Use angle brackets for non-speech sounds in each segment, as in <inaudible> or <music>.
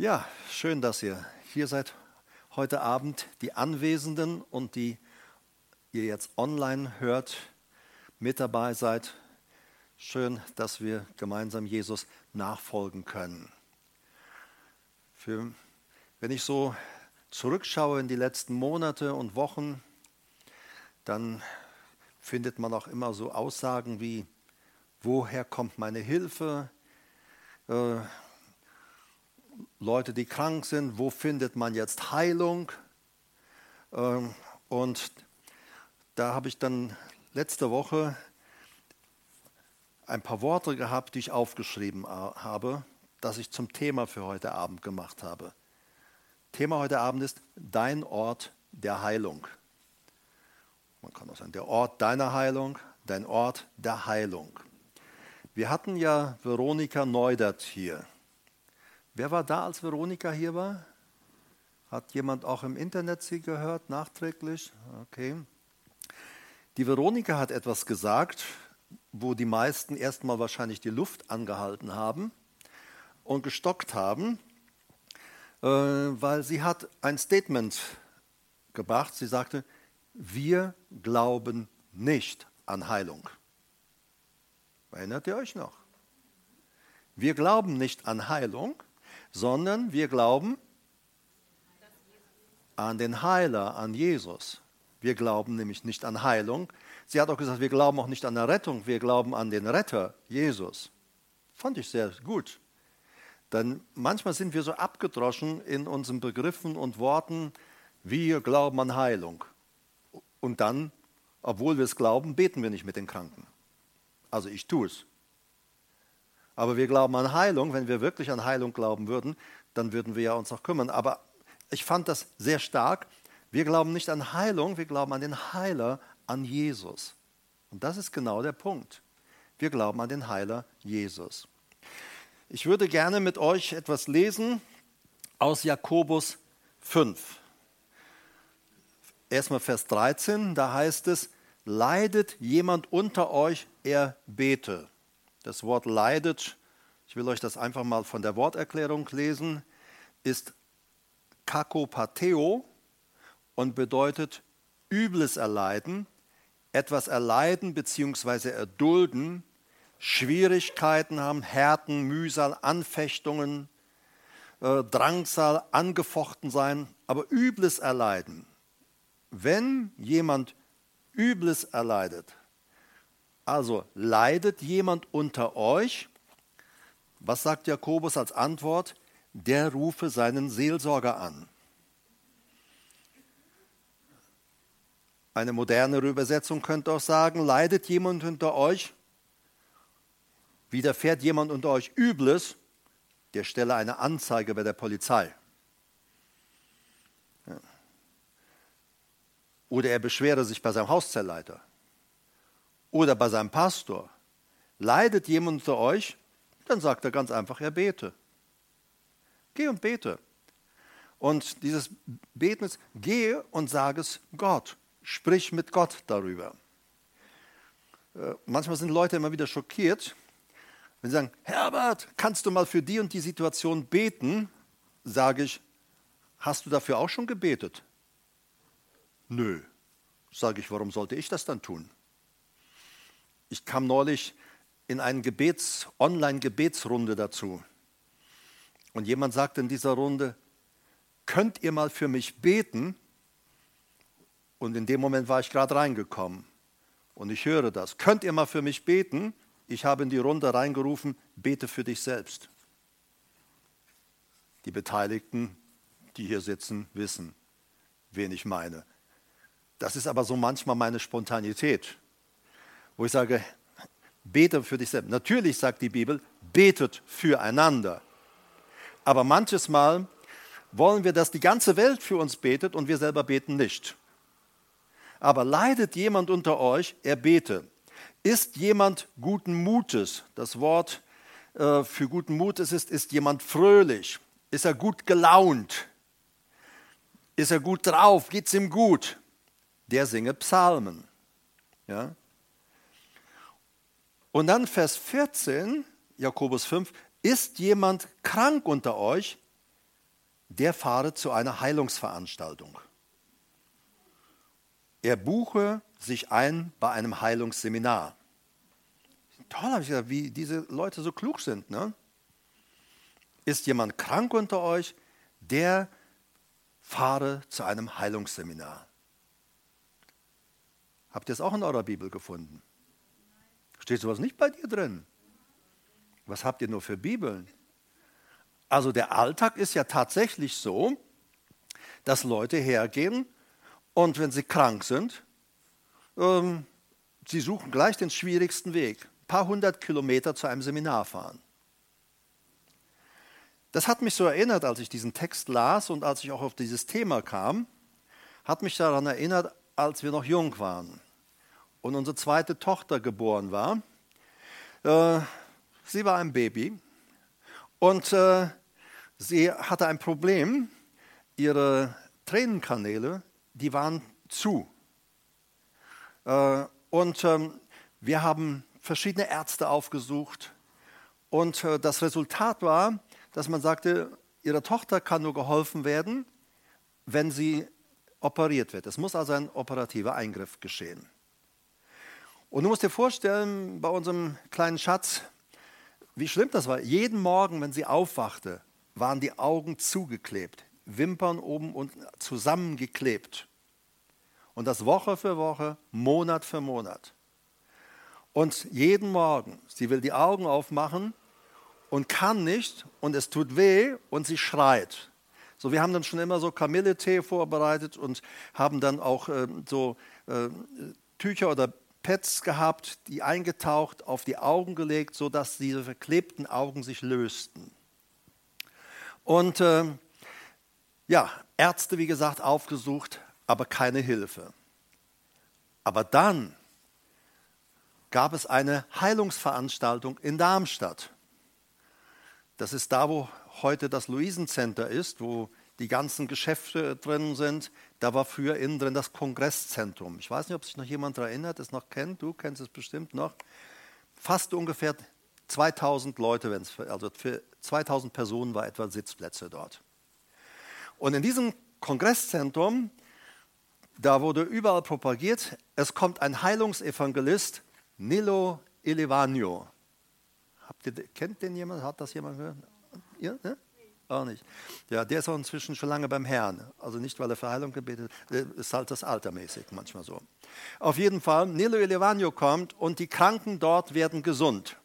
Ja, schön, dass ihr hier seid heute Abend, die Anwesenden und die ihr jetzt online hört, mit dabei seid. Schön, dass wir gemeinsam Jesus nachfolgen können. Für, wenn ich so zurückschaue in die letzten Monate und Wochen, dann findet man auch immer so Aussagen wie, woher kommt meine Hilfe? Äh, Leute, die krank sind, wo findet man jetzt Heilung? Ähm, und da habe ich dann letzte Woche ein paar Worte gehabt, die ich aufgeschrieben habe, das ich zum Thema für heute Abend gemacht habe. Thema heute Abend ist dein Ort der Heilung. Man kann auch sagen, der Ort deiner Heilung, dein Ort der Heilung. Wir hatten ja Veronika Neudert hier. Wer war da, als Veronika hier war? Hat jemand auch im Internet sie gehört, nachträglich? Okay. Die Veronika hat etwas gesagt, wo die meisten erstmal wahrscheinlich die Luft angehalten haben und gestockt haben, äh, weil sie hat ein Statement gebracht. Sie sagte, wir glauben nicht an Heilung. Erinnert ihr euch noch? Wir glauben nicht an Heilung, sondern wir glauben an den Heiler, an Jesus. Wir glauben nämlich nicht an Heilung. Sie hat auch gesagt, wir glauben auch nicht an der Rettung, wir glauben an den Retter, Jesus. Fand ich sehr gut. Denn manchmal sind wir so abgedroschen in unseren Begriffen und Worten, wir glauben an Heilung. Und dann, obwohl wir es glauben, beten wir nicht mit den Kranken. Also ich tue es. Aber wir glauben an Heilung. Wenn wir wirklich an Heilung glauben würden, dann würden wir ja uns auch kümmern. Aber ich fand das sehr stark. Wir glauben nicht an Heilung, wir glauben an den Heiler, an Jesus. Und das ist genau der Punkt. Wir glauben an den Heiler Jesus. Ich würde gerne mit euch etwas lesen aus Jakobus 5. Erstmal Vers 13, da heißt es, leidet jemand unter euch, er bete. Das Wort leidet, ich will euch das einfach mal von der Worterklärung lesen, ist kakopateo und bedeutet Übles erleiden, etwas erleiden bzw. erdulden, Schwierigkeiten haben, Härten, Mühsal, Anfechtungen, äh, Drangsal, angefochten sein, aber Übles erleiden. Wenn jemand Übles erleidet, also leidet jemand unter euch? Was sagt Jakobus als Antwort? Der rufe seinen Seelsorger an. Eine modernere Übersetzung könnte auch sagen, leidet jemand unter euch? Widerfährt jemand unter euch Übles? Der stelle eine Anzeige bei der Polizei. Oder er beschwere sich bei seinem Hauszelleiter oder bei seinem Pastor, leidet jemand unter euch, dann sagt er ganz einfach, er bete. Geh und bete. Und dieses Beten ist, gehe und sage es Gott. Sprich mit Gott darüber. Äh, manchmal sind Leute immer wieder schockiert, wenn sie sagen, Herbert, kannst du mal für die und die Situation beten? Sage ich, hast du dafür auch schon gebetet? Nö. Sage ich, warum sollte ich das dann tun? Ich kam neulich in eine Gebets, Online-Gebetsrunde dazu. Und jemand sagte in dieser Runde, könnt ihr mal für mich beten? Und in dem Moment war ich gerade reingekommen. Und ich höre das. Könnt ihr mal für mich beten? Ich habe in die Runde reingerufen, bete für dich selbst. Die Beteiligten, die hier sitzen, wissen, wen ich meine. Das ist aber so manchmal meine Spontanität wo ich sage, bete für dich selbst. Natürlich sagt die Bibel, betet füreinander. Aber manches Mal wollen wir, dass die ganze Welt für uns betet und wir selber beten nicht. Aber leidet jemand unter euch, er bete. Ist jemand guten Mutes? Das Wort äh, für guten Mutes ist, ist jemand fröhlich? Ist er gut gelaunt? Ist er gut drauf? Geht es ihm gut? Der singe Psalmen. Ja? Und dann Vers 14, Jakobus 5, ist jemand krank unter euch, der fahre zu einer Heilungsveranstaltung. Er buche sich ein bei einem Heilungsseminar. Toll, habe ich gesagt, wie diese Leute so klug sind. Ne? Ist jemand krank unter euch, der fahre zu einem Heilungsseminar. Habt ihr es auch in eurer Bibel gefunden? Steht sowas nicht bei dir drin? Was habt ihr nur für Bibeln? Also der Alltag ist ja tatsächlich so, dass Leute hergehen und wenn sie krank sind, ähm, sie suchen gleich den schwierigsten Weg. Ein paar hundert Kilometer zu einem Seminar fahren. Das hat mich so erinnert, als ich diesen Text las und als ich auch auf dieses Thema kam, hat mich daran erinnert, als wir noch jung waren und unsere zweite Tochter geboren war. Äh, sie war ein Baby und äh, sie hatte ein Problem. Ihre Tränenkanäle, die waren zu. Äh, und ähm, wir haben verschiedene Ärzte aufgesucht. Und das Resultat war, dass man sagte, ihrer Tochter kann nur geholfen werden, wenn sie operiert wird. Es muss also ein operativer Eingriff geschehen. Und du musst dir vorstellen, bei unserem kleinen Schatz, wie schlimm das war. Jeden Morgen, wenn sie aufwachte, waren die Augen zugeklebt, Wimpern oben und zusammengeklebt. Und das Woche für Woche, Monat für Monat. Und jeden Morgen, sie will die Augen aufmachen und kann nicht und es tut weh und sie schreit. So, wir haben dann schon immer so Kamilletee vorbereitet und haben dann auch äh, so äh, Tücher oder Pads gehabt, die eingetaucht, auf die Augen gelegt, sodass diese verklebten Augen sich lösten. Und äh, ja, Ärzte, wie gesagt, aufgesucht, aber keine Hilfe. Aber dann gab es eine Heilungsveranstaltung in Darmstadt. Das ist da, wo heute das Luisencenter ist, wo die ganzen Geschäfte drin sind. Da war früher innen drin das Kongresszentrum. Ich weiß nicht, ob sich noch jemand daran erinnert, es noch kennt. Du kennst es bestimmt noch. Fast ungefähr 2000 Leute, also für 2000 Personen war etwa Sitzplätze dort. Und in diesem Kongresszentrum, da wurde überall propagiert, es kommt ein Heilungsevangelist, Nilo Elevanio. Habt ihr, kennt den jemand? Hat das jemand gehört? Ja, ne? Auch nicht. Ja, der ist auch inzwischen schon lange beim Herrn. Also nicht, weil er für Heilung gebetet hat, ist halt das altermäßig manchmal so. Auf jeden Fall, Nilo Elevanio kommt und die Kranken dort werden gesund.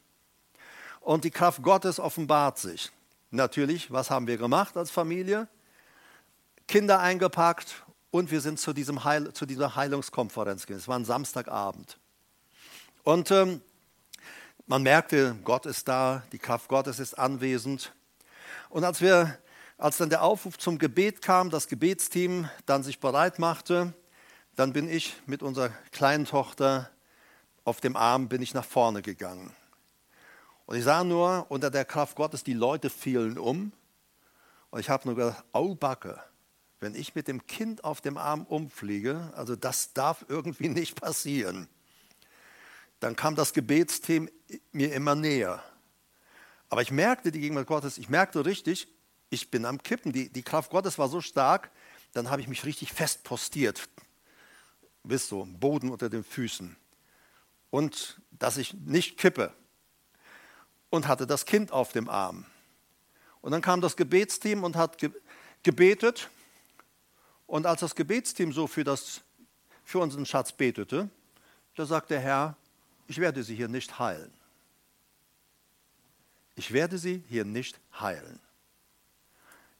Und die Kraft Gottes offenbart sich. Natürlich, was haben wir gemacht als Familie? Kinder eingepackt und wir sind zu, diesem Heil, zu dieser Heilungskonferenz gegangen. Es war ein Samstagabend. Und ähm, man merkte, Gott ist da, die Kraft Gottes ist anwesend. Und als, wir, als dann der Aufruf zum Gebet kam, das Gebetsteam dann sich bereit machte, dann bin ich mit unserer kleinen Tochter auf dem Arm bin ich nach vorne gegangen. Und ich sah nur, unter der Kraft Gottes, die Leute fielen um. Und ich habe nur gedacht, au Backe, wenn ich mit dem Kind auf dem Arm umfliege, also das darf irgendwie nicht passieren dann kam das Gebetsteam mir immer näher. Aber ich merkte die Gegenwart Gottes, ich merkte richtig, ich bin am Kippen. Die, die Kraft Gottes war so stark, dann habe ich mich richtig fest postiert. Wisst du, Boden unter den Füßen. Und dass ich nicht kippe. Und hatte das Kind auf dem Arm. Und dann kam das Gebetsteam und hat gebetet. Und als das Gebetsteam so für, das, für unseren Schatz betete, da sagte der Herr, ich werde sie hier nicht heilen. Ich werde sie hier nicht heilen.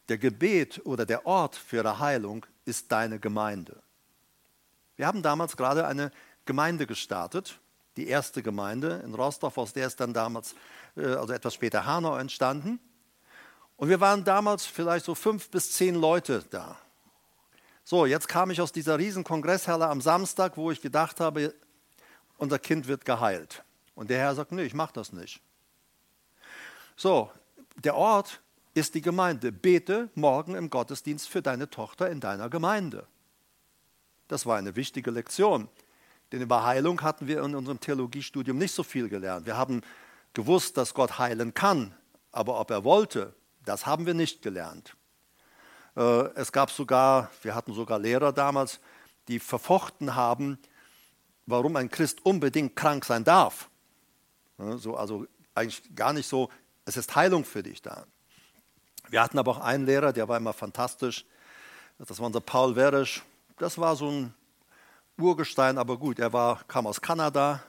Der Gebet oder der Ort für ihre Heilung ist deine Gemeinde. Wir haben damals gerade eine Gemeinde gestartet, die erste Gemeinde in Rostock, aus der ist dann damals, äh, also etwas später Hanau entstanden. Und wir waren damals vielleicht so fünf bis zehn Leute da. So, jetzt kam ich aus dieser riesen Kongresshalle am Samstag, wo ich gedacht habe, unser Kind wird geheilt. Und der Herr sagt, nee, ich mache das nicht. So, der Ort ist die Gemeinde. Bete morgen im Gottesdienst für deine Tochter in deiner Gemeinde. Das war eine wichtige Lektion. Denn über Heilung hatten wir in unserem Theologiestudium nicht so viel gelernt. Wir haben gewusst, dass Gott heilen kann, aber ob er wollte, das haben wir nicht gelernt. Äh, es gab sogar, wir hatten sogar Lehrer damals, die verfochten haben, warum ein Christ unbedingt krank sein darf. So, also eigentlich gar nicht so, es ist Heilung für dich da. Wir hatten aber auch einen Lehrer, der war immer fantastisch. Das war unser Paul Weresch. Das war so ein Urgestein, aber gut, er war, kam aus Kanada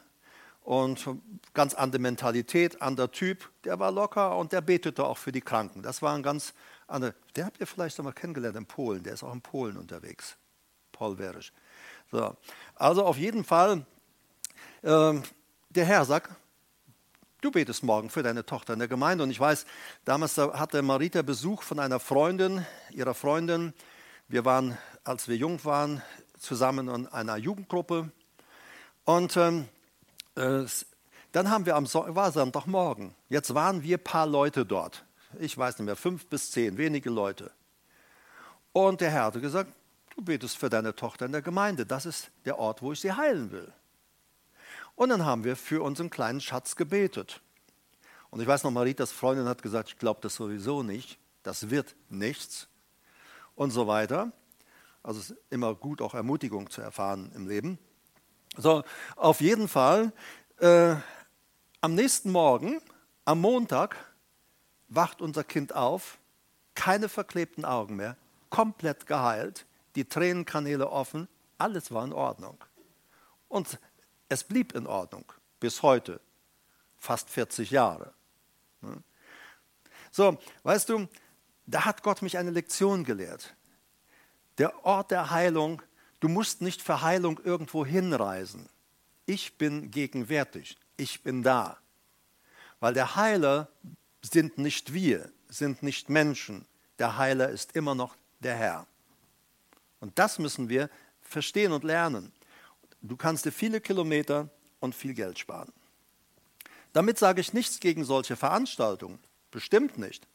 und ganz andere Mentalität, anderer Typ. Der war locker und der betete auch für die Kranken. Das war ein ganz anderer. Der habt ihr vielleicht einmal kennengelernt in Polen. Der ist auch in Polen unterwegs. Paul Weresch. So. Also auf jeden Fall, äh, der Herr sagt, du betest morgen für deine Tochter in der Gemeinde. Und ich weiß, damals hatte Marita Besuch von einer Freundin, ihrer Freundin. Wir waren, als wir jung waren, zusammen in einer Jugendgruppe. Und äh, dann haben wir am so war Sonntagmorgen. Jetzt waren wir ein paar Leute dort. Ich weiß nicht mehr, fünf bis zehn, wenige Leute. Und der Herr hatte gesagt, du betest für deine Tochter in der Gemeinde. Das ist der Ort, wo ich sie heilen will. Und dann haben wir für unseren kleinen Schatz gebetet. Und ich weiß noch, Maritas Freundin hat gesagt, ich glaube das sowieso nicht, das wird nichts und so weiter. Also es ist immer gut, auch Ermutigung zu erfahren im Leben. So, auf jeden Fall, äh, am nächsten Morgen, am Montag, wacht unser Kind auf, keine verklebten Augen mehr, komplett geheilt, die Tränenkanäle offen, alles war in Ordnung. Und es blieb in Ordnung bis heute, fast 40 Jahre. So, weißt du, da hat Gott mich eine Lektion gelehrt. Der Ort der Heilung, du musst nicht für Heilung irgendwo hinreisen. Ich bin gegenwärtig, ich bin da. Weil der Heiler sind nicht wir, sind nicht Menschen. Der Heiler ist immer noch der Herr. Und das müssen wir verstehen und lernen. Du kannst dir viele Kilometer und viel Geld sparen. Damit sage ich nichts gegen solche Veranstaltungen, bestimmt nicht.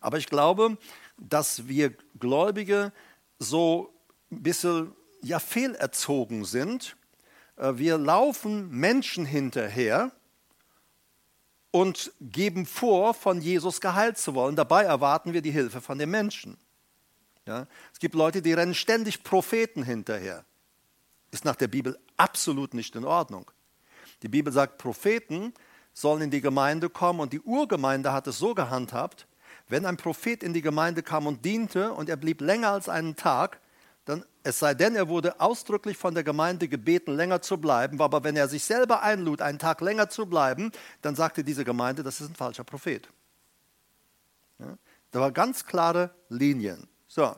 Aber ich glaube, dass wir Gläubige so ein bisschen ja, fehlerzogen sind. Äh, wir laufen Menschen hinterher und geben vor, von Jesus geheilt zu wollen. Dabei erwarten wir die Hilfe von den Menschen. Ja? Es gibt Leute, die rennen ständig Propheten hinterher ist nach der Bibel absolut nicht in Ordnung. Die Bibel sagt, Propheten sollen in die Gemeinde kommen und die Urgemeinde hat es so gehandhabt, wenn ein Prophet in die Gemeinde kam und diente und er blieb länger als einen Tag, dann, es sei denn, er wurde ausdrücklich von der Gemeinde gebeten, länger zu bleiben, aber wenn er sich selber einlud, einen Tag länger zu bleiben, dann sagte diese Gemeinde, das ist ein falscher Prophet. Ja? Da waren ganz klare Linien. So.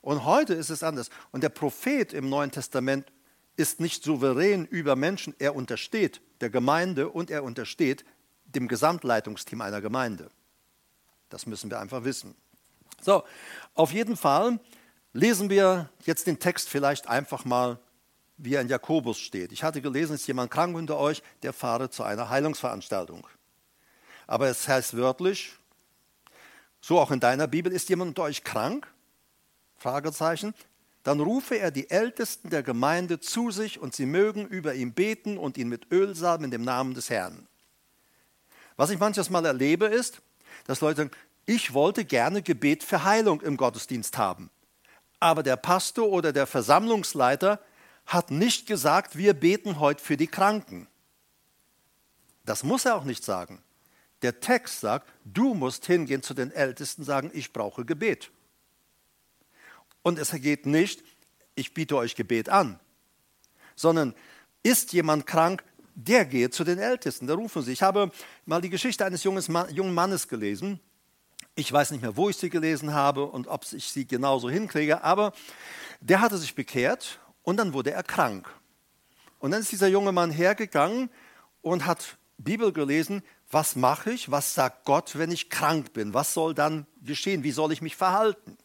Und heute ist es anders. Und der Prophet im Neuen Testament ist nicht souverän über Menschen, er untersteht der Gemeinde und er untersteht dem Gesamtleitungsteam einer Gemeinde. Das müssen wir einfach wissen. So, auf jeden Fall lesen wir jetzt den Text vielleicht einfach mal, wie er in Jakobus steht. Ich hatte gelesen, ist jemand krank unter euch, der fahre zu einer Heilungsveranstaltung. Aber es heißt wörtlich, so auch in deiner Bibel, ist jemand unter euch krank? Fragezeichen dann rufe er die Ältesten der Gemeinde zu sich und sie mögen über ihn beten und ihn mit Öl salben in dem Namen des Herrn. Was ich manches Mal erlebe ist, dass Leute sagen, ich wollte gerne Gebet für Heilung im Gottesdienst haben. Aber der Pastor oder der Versammlungsleiter hat nicht gesagt, wir beten heute für die Kranken. Das muss er auch nicht sagen. Der Text sagt, du musst hingehen zu den Ältesten und sagen, ich brauche Gebet. Und es geht nicht, ich biete euch Gebet an, sondern ist jemand krank, der geht zu den Ältesten, da rufen sie. Ich habe mal die Geschichte eines jungen Mannes gelesen. Ich weiß nicht mehr, wo ich sie gelesen habe und ob ich sie genauso hinkriege, aber der hatte sich bekehrt und dann wurde er krank. Und dann ist dieser junge Mann hergegangen und hat Bibel gelesen, was mache ich, was sagt Gott, wenn ich krank bin, was soll dann geschehen, wie soll ich mich verhalten.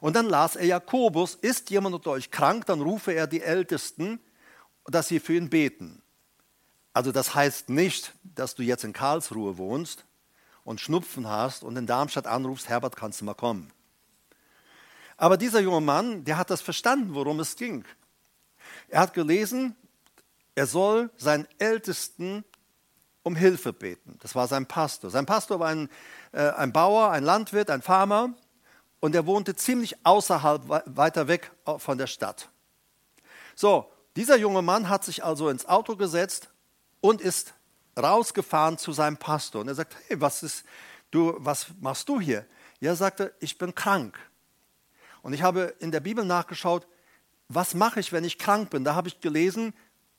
Und dann las er Jakobus, ist jemand unter euch krank, dann rufe er die Ältesten, dass sie für ihn beten. Also das heißt nicht, dass du jetzt in Karlsruhe wohnst und Schnupfen hast und in Darmstadt anrufst, Herbert, kannst du mal kommen. Aber dieser junge Mann, der hat das verstanden, worum es ging. Er hat gelesen, er soll seinen Ältesten um Hilfe beten. Das war sein Pastor. Sein Pastor war ein, äh, ein Bauer, ein Landwirt, ein Farmer und er wohnte ziemlich außerhalb, weiter weg von der Stadt. So, dieser junge Mann hat sich also ins Auto gesetzt und ist rausgefahren zu seinem Pastor. Und er sagt, hey, was, ist, du, was machst du hier? Er sagte, ich bin krank. Und ich habe in der Bibel nachgeschaut, was mache ich, wenn ich krank bin? Da habe ich gelesen,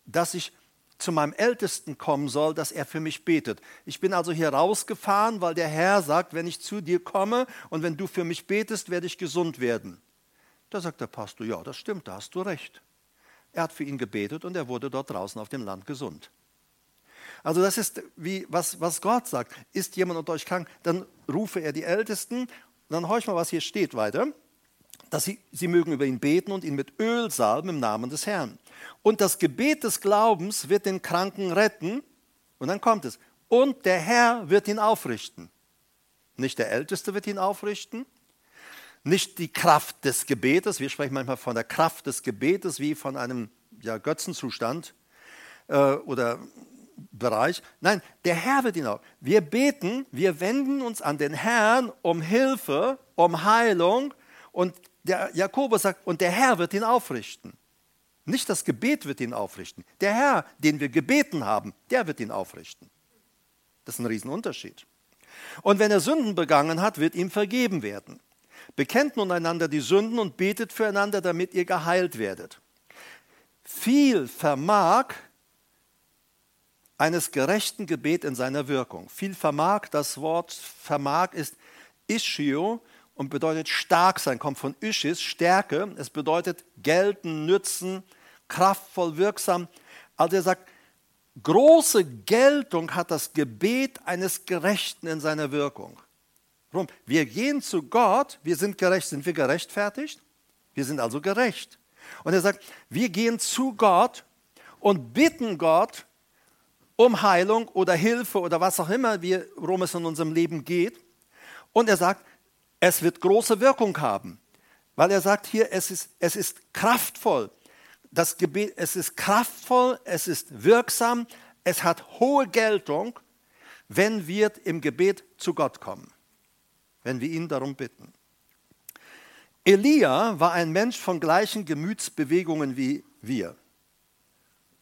dass ich zu meinem Ältesten kommen soll, dass er für mich betet. Ich bin also hier rausgefahren, weil der Herr sagt, wenn ich zu dir komme und wenn du für mich betest, werde ich gesund werden. Da sagt der Pastor, ja, das stimmt, da hast du recht. Er hat für ihn gebetet und er wurde dort draußen auf dem Land gesund. Also das ist wie was, was Gott sagt. Ist jemand unter euch krank, dann rufe er die Ältesten. Dann horch mal, was hier steht weiter. Dass sie, sie mögen über ihn beten und ihn mit Öl salben im Namen des Herrn. Und das Gebet des Glaubens wird den Kranken retten. Und dann kommt es. Und der Herr wird ihn aufrichten. Nicht der Älteste wird ihn aufrichten. Nicht die Kraft des Gebetes. Wir sprechen manchmal von der Kraft des Gebetes wie von einem ja, Götzenzustand äh, oder Bereich. Nein, der Herr wird ihn auch. Wir beten, wir wenden uns an den Herrn um Hilfe, um Heilung. Und der Jakobus sagt, und der Herr wird ihn aufrichten. Nicht das Gebet wird ihn aufrichten. Der Herr, den wir gebeten haben, der wird ihn aufrichten. Das ist ein Riesenunterschied. Und wenn er Sünden begangen hat, wird ihm vergeben werden. Bekennt nun einander die Sünden und betet füreinander, damit ihr geheilt werdet. Viel vermag eines gerechten Gebet in seiner Wirkung. Viel vermag, das Wort vermag ist Ischio und bedeutet stark sein, kommt von Ischis, Stärke. Es bedeutet gelten, nützen, kraftvoll, wirksam. Also er sagt, große Geltung hat das Gebet eines Gerechten in seiner Wirkung. Warum? Wir gehen zu Gott, wir sind gerecht. Sind wir gerechtfertigt? Wir sind also gerecht. Und er sagt, wir gehen zu Gott und bitten Gott um Heilung oder Hilfe oder was auch immer, worum es in unserem Leben geht. Und er sagt, es wird große Wirkung haben, weil er sagt hier, es ist, es ist kraftvoll. Das Gebet, es ist kraftvoll, es ist wirksam, es hat hohe Geltung, wenn wir im Gebet zu Gott kommen, wenn wir ihn darum bitten. Elia war ein Mensch von gleichen Gemütsbewegungen wie wir.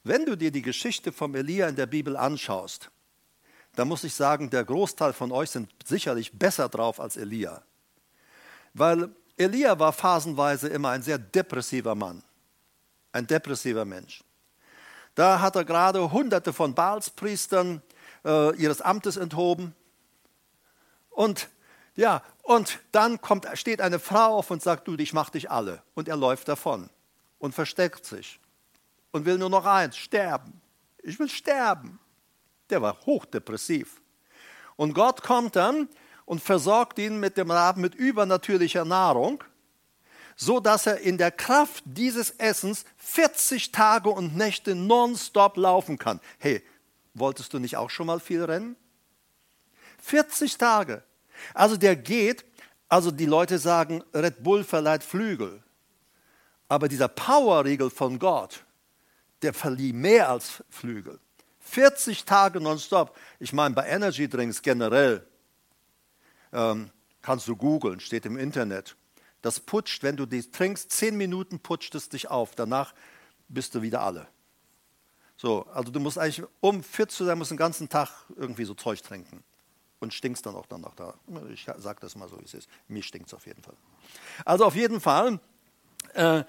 Wenn du dir die Geschichte vom Elia in der Bibel anschaust, dann muss ich sagen, der Großteil von euch sind sicherlich besser drauf als Elia. Weil Elia war phasenweise immer ein sehr depressiver Mann, ein depressiver Mensch. Da hat er gerade hunderte von Baalspriestern äh, ihres Amtes enthoben. Und ja, und dann kommt, steht eine Frau auf und sagt, du, ich mach dich alle. Und er läuft davon und versteckt sich und will nur noch eins, sterben. Ich will sterben. Der war hochdepressiv. Und Gott kommt dann und versorgt ihn mit dem Raben mit übernatürlicher Nahrung, so dass er in der Kraft dieses Essens 40 Tage und Nächte nonstop laufen kann. Hey, wolltest du nicht auch schon mal viel rennen? 40 Tage. Also der geht, also die Leute sagen, Red Bull verleiht Flügel. Aber dieser Powerriegel von Gott, der verlieh mehr als Flügel. 40 Tage nonstop. Ich meine, bei Energy Drinks generell ähm, kannst du googeln, steht im Internet. Das putscht, wenn du die trinkst, 10 Minuten putscht es dich auf. Danach bist du wieder alle. So, also du musst eigentlich, um fit zu sein, musst den ganzen Tag irgendwie so Zeug trinken. Und stinkst dann auch danach da. Ich sage das mal so, wie es ist. Mir stinkt es auf jeden Fall. Also auf jeden Fall, äh,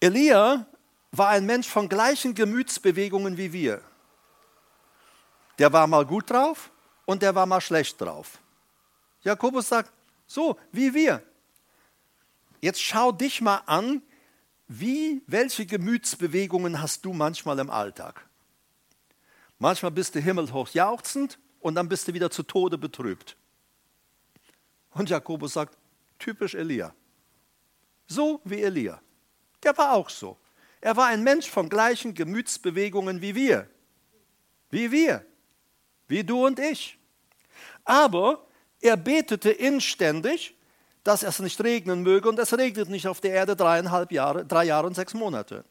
Elia war ein Mensch von gleichen Gemütsbewegungen wie wir. Der war mal gut drauf und der war mal schlecht drauf. Jakobus sagt, so wie wir. Jetzt schau dich mal an, wie, welche Gemütsbewegungen hast du manchmal im Alltag? Manchmal bist du himmelhoch jauchzend und dann bist du wieder zu Tode betrübt. Und Jakobus sagt, typisch Elia. So wie Elia. Der war auch so. Er war ein Mensch von gleichen Gemütsbewegungen wie wir. Wie wir. Wie du und ich. Aber er betete inständig, dass es nicht regnen möge und es regnet nicht auf der Erde dreieinhalb Jahre, drei Jahre und sechs Monate.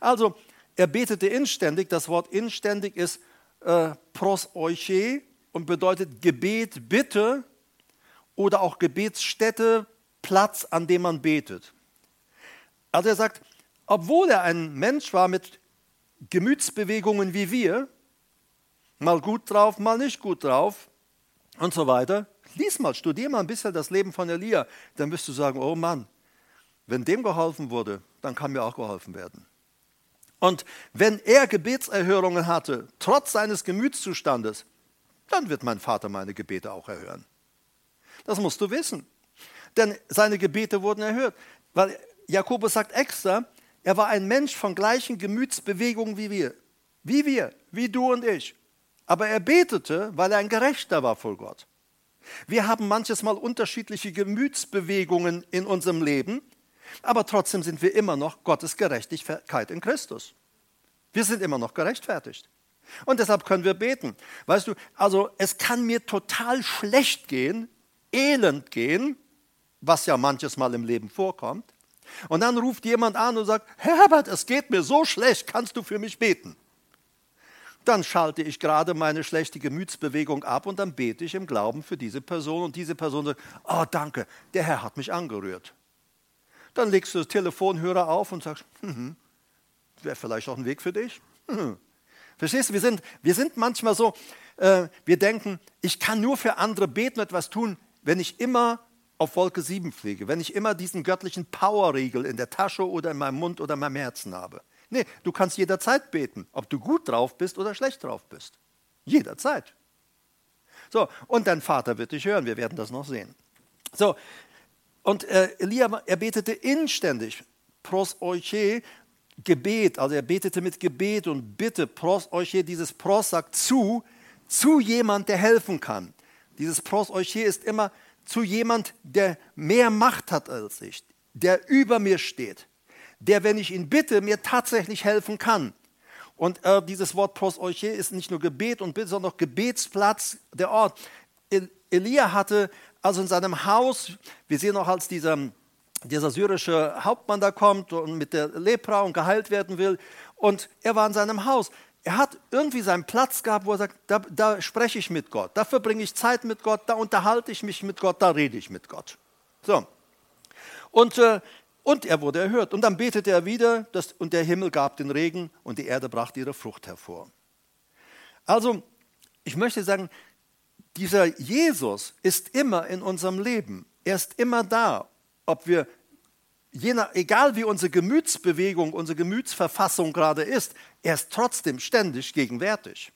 Also er betete inständig, das Wort inständig ist äh, pros euche und bedeutet Gebet, Bitte oder auch Gebetsstätte, Platz, an dem man betet. Also er sagt, obwohl er ein Mensch war mit Gemütsbewegungen wie wir, mal gut drauf, mal nicht gut drauf und so weiter, lies mal, studier mal ein bisschen das Leben von Elia, dann wirst du sagen, oh Mann, wenn dem geholfen wurde, dann kann mir auch geholfen werden. Und wenn er Gebetserhörungen hatte, trotz seines Gemütszustandes, dann wird mein Vater meine Gebete auch erhören. Das musst du wissen. Denn seine Gebete wurden erhört. Weil Jakobus sagt extra, er war ein Mensch von gleichen Gemütsbewegungen wie wir. Wie wir, wie du und ich. Aber er betete, weil er ein Gerechter war vor Gott. Wir haben manches Mal unterschiedliche Gemütsbewegungen in unserem Leben, aber trotzdem sind wir immer noch Gottes Gerechtigkeit in Christus. Wir sind immer noch gerechtfertigt. Und deshalb können wir beten. Weißt du, also es kann mir total schlecht gehen, elend gehen, was ja manches Mal im Leben vorkommt. Und dann ruft jemand an und sagt, Herbert, es geht mir so schlecht, kannst du für mich beten? Dann schalte ich gerade meine schlechte Gemütsbewegung ab und dann bete ich im Glauben für diese Person und diese Person sagt, oh danke, der Herr hat mich angerührt. Dann legst du das Telefonhörer auf und sagst, hm, wäre vielleicht auch ein Weg für dich. Hm. Verstehst du, wir sind, wir sind manchmal so, äh, wir denken, ich kann nur für andere beten und etwas tun, wenn ich immer auf Wolke 7 fliege, wenn ich immer diesen göttlichen Powerriegel in der Tasche oder in meinem Mund oder in meinem Herzen habe. Nee, du kannst jederzeit beten, ob du gut drauf bist oder schlecht drauf bist. Jederzeit. So, und dein Vater wird dich hören, wir werden das noch sehen. So, und äh, Elia, er betete inständig, pros euche, Gebet, also er betete mit Gebet und Bitte, pros euche, dieses pros sagt zu, zu jemand, der helfen kann. Dieses pros euche ist immer zu jemand, der mehr Macht hat als ich, der über mir steht, der, wenn ich ihn bitte, mir tatsächlich helfen kann. Und äh, dieses Wort pros euche ist nicht nur Gebet und Bitte, sondern auch Gebetsplatz, der Ort. Elia hatte also in seinem Haus, wir sehen auch als dieser, dieser syrische Hauptmann da kommt und mit der Lepra und geheilt werden will. Und er war in seinem Haus. Er hat irgendwie seinen Platz gehabt, wo er sagt, da, da spreche ich mit Gott, da verbringe ich Zeit mit Gott, da unterhalte ich mich mit Gott, da rede ich mit Gott. So. Und, äh, und er wurde erhört. Und dann betete er wieder, dass, und der Himmel gab den Regen und die Erde brachte ihre Frucht hervor. Also, ich möchte sagen, dieser Jesus ist immer in unserem Leben. Er ist immer da, ob wir, nach, egal wie unsere Gemütsbewegung, unsere Gemütsverfassung gerade ist, er ist trotzdem ständig gegenwärtig.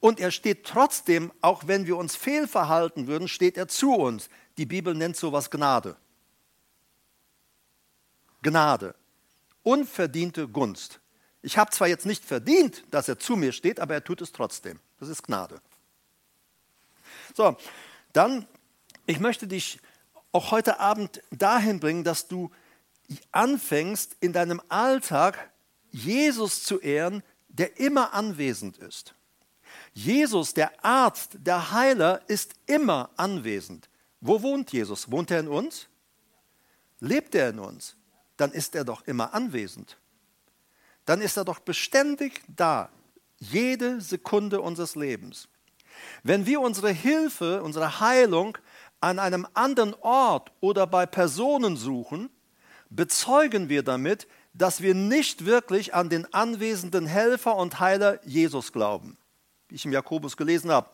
Und er steht trotzdem, auch wenn wir uns fehlverhalten würden, steht er zu uns. Die Bibel nennt sowas Gnade. Gnade. Unverdiente Gunst. Ich habe zwar jetzt nicht verdient, dass er zu mir steht, aber er tut es trotzdem. Das ist Gnade. So, dann, ich möchte dich auch heute Abend dahin bringen, dass du anfängst, in deinem Alltag Jesus zu ehren, der immer anwesend ist. Jesus, der Arzt, der Heiler, ist immer anwesend. Wo wohnt Jesus? Wohnt er in uns? Lebt er in uns? Dann ist er doch immer anwesend. Dann ist er doch beständig da, jede Sekunde unseres Lebens. Wenn wir unsere Hilfe, unsere Heilung an einem anderen Ort oder bei Personen suchen, bezeugen wir damit, dass wir nicht wirklich an den anwesenden Helfer und Heiler Jesus glauben. Wie ich im Jakobus gelesen habe,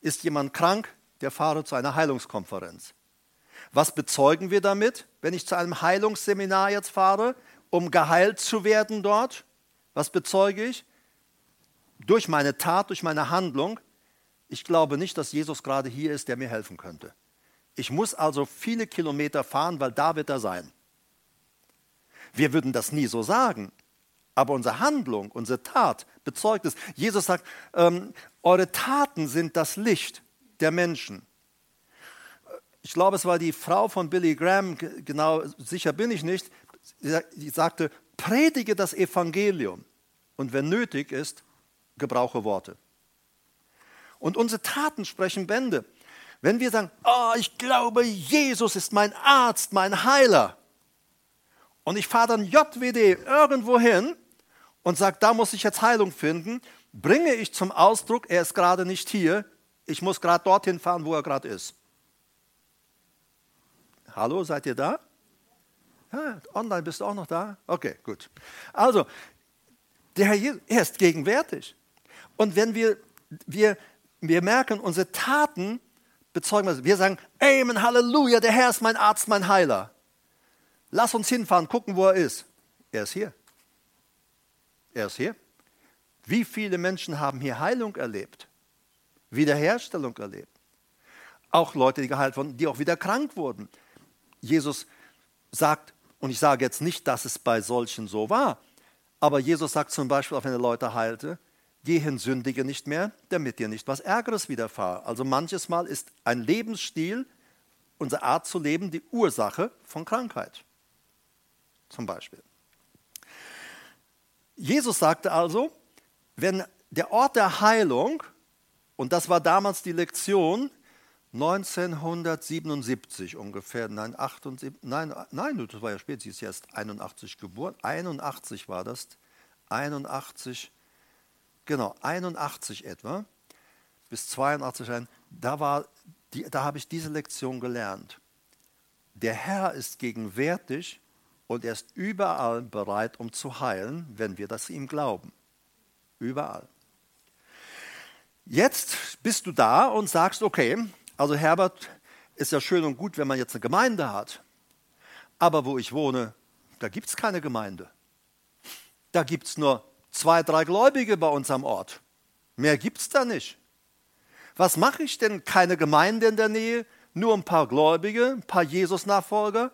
ist jemand krank, der fahre zu einer Heilungskonferenz. Was bezeugen wir damit, wenn ich zu einem Heilungsseminar jetzt fahre, um geheilt zu werden dort? Was bezeuge ich? Durch meine Tat, durch meine Handlung. Ich glaube nicht, dass Jesus gerade hier ist, der mir helfen könnte. Ich muss also viele Kilometer fahren, weil da wird er sein. Wir würden das nie so sagen, aber unsere Handlung, unsere Tat bezeugt es. Jesus sagt, ähm, eure Taten sind das Licht der Menschen. Ich glaube, es war die Frau von Billy Graham, genau sicher bin ich nicht, sie sagte, predige das Evangelium und wenn nötig ist, gebrauche Worte. Und unsere Taten sprechen Bände. Wenn wir sagen, oh, ich glaube, Jesus ist mein Arzt, mein Heiler, und ich fahre dann JWD irgendwo hin und sage, da muss ich jetzt Heilung finden, bringe ich zum Ausdruck, er ist gerade nicht hier, ich muss gerade dorthin fahren, wo er gerade ist. Hallo, seid ihr da? Ja, online bist du auch noch da? Okay, gut. Also, der Herr Jesus, er ist gegenwärtig. Und wenn wir, wir, wir merken, unsere Taten bezeugen wir, wir sagen, Amen, Halleluja, der Herr ist mein Arzt, mein Heiler. Lass uns hinfahren, gucken, wo er ist. Er ist hier. Er ist hier. Wie viele Menschen haben hier Heilung erlebt? Wiederherstellung erlebt? Auch Leute, die geheilt wurden, die auch wieder krank wurden. Jesus sagt, und ich sage jetzt nicht, dass es bei solchen so war, aber Jesus sagt zum Beispiel, auch wenn er Leute heilte, geh hin, sündige nicht mehr, damit dir nicht was Ärgeres widerfahre. Also manches Mal ist ein Lebensstil, unsere Art zu leben, die Ursache von Krankheit. Zum Beispiel. Jesus sagte also, wenn der Ort der Heilung, und das war damals die Lektion, 1977 ungefähr, nein, 78, nein, nein, das war ja spät, sie ist erst 81 geboren, 81 war das, 81, genau, 81 etwa, bis 82, da, da habe ich diese Lektion gelernt. Der Herr ist gegenwärtig und er ist überall bereit, um zu heilen, wenn wir das ihm glauben. Überall. Jetzt bist du da und sagst, okay, also Herbert, ist ja schön und gut, wenn man jetzt eine Gemeinde hat. Aber wo ich wohne, da gibt es keine Gemeinde. Da gibt es nur zwei, drei Gläubige bei uns am Ort. Mehr gibt es da nicht. Was mache ich denn? Keine Gemeinde in der Nähe, nur ein paar Gläubige, ein paar Jesus-Nachfolger.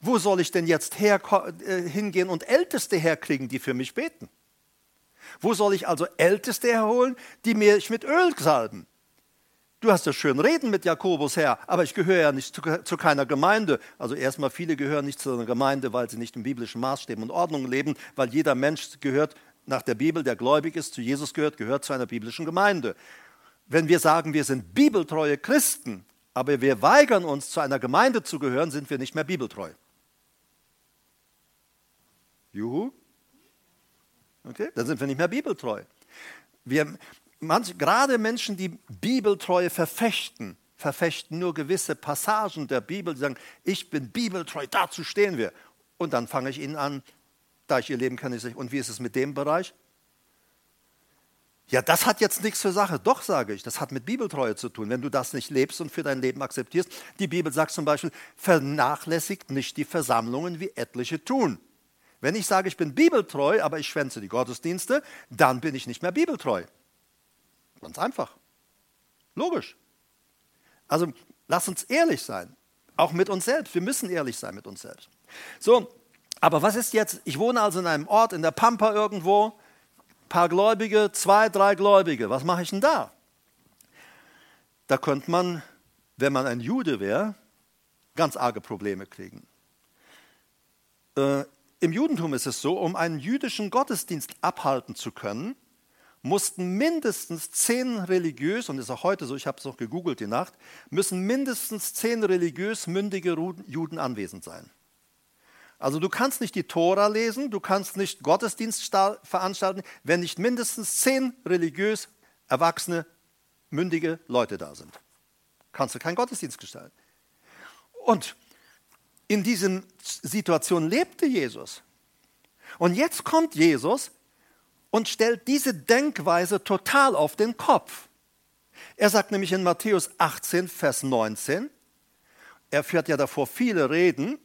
Wo soll ich denn jetzt her, äh, hingehen und Älteste herkriegen, die für mich beten? Wo soll ich also Älteste herholen, die mich mit Öl salben? Du hast ja schön reden mit Jakobus, Herr, aber ich gehöre ja nicht zu, zu, keiner Gemeinde. Also erstmal, viele gehören nicht zu einer Gemeinde, weil sie nicht im biblischen Maßstäben und Ordnungen leben, weil jeder Mensch gehört nach der Bibel, der gläubig ist, zu Jesus gehört, gehört zu einer biblischen Gemeinde. Wenn wir sagen, wir sind bibeltreue Christen, aber wir weigern uns, zu einer Gemeinde zu gehören, sind wir nicht mehr bibeltreu. Juhu. Okay, dann sind wir nicht mehr bibeltreu. Wir, manch, gerade Menschen, die Bibeltreue verfechten, verfechten nur gewisse Passagen der Bibel, die sagen, ich bin bibeltreu, dazu stehen wir. Und dann fange ich ihnen an, da ich ihr Leben kenne, und wie ist es mit dem Bereich? Ja, das hat jetzt nichts zur Sache. Doch, sage ich, das hat mit Bibeltreue zu tun. Wenn du das nicht lebst und für dein Leben akzeptierst, die Bibel sagt zum Beispiel, vernachlässigt nicht die Versammlungen, wie etliche tun. Wenn ich sage, ich bin bibeltreu, aber ich schwänze die Gottesdienste, dann bin ich nicht mehr bibeltreu. Ganz einfach. Logisch. Also lass uns ehrlich sein. Auch mit uns selbst. Wir müssen ehrlich sein mit uns selbst. So, aber was ist jetzt? Ich wohne also in einem Ort in der Pampa irgendwo, paar Gläubige, zwei, drei Gläubige. Was mache ich denn da? Da könnte man, wenn man ein Jude wäre, ganz arge Probleme kriegen. Äh, Im Judentum ist es so, um einen jüdischen Gottesdienst abhalten zu können, mussten mindestens zehn religiös, und das ist auch heute so, ich habe es auch gegoogelt die Nacht, müssen mindestens zehn religiös mündige Juden anwesend sein. Also du kannst nicht die Tora lesen, du kannst nicht Gottesdienst veranstalten, wenn nicht mindestens zehn religiös erwachsene, mündige Leute da sind. Kannst du keinen Gottesdienst gestalten. Und in dieser Situation lebte Jesus. Und jetzt kommt Jesus und stellt diese Denkweise total auf den Kopf. Er sagt nämlich in Matthäus 18, Vers 19, er führt ja davor viele Reden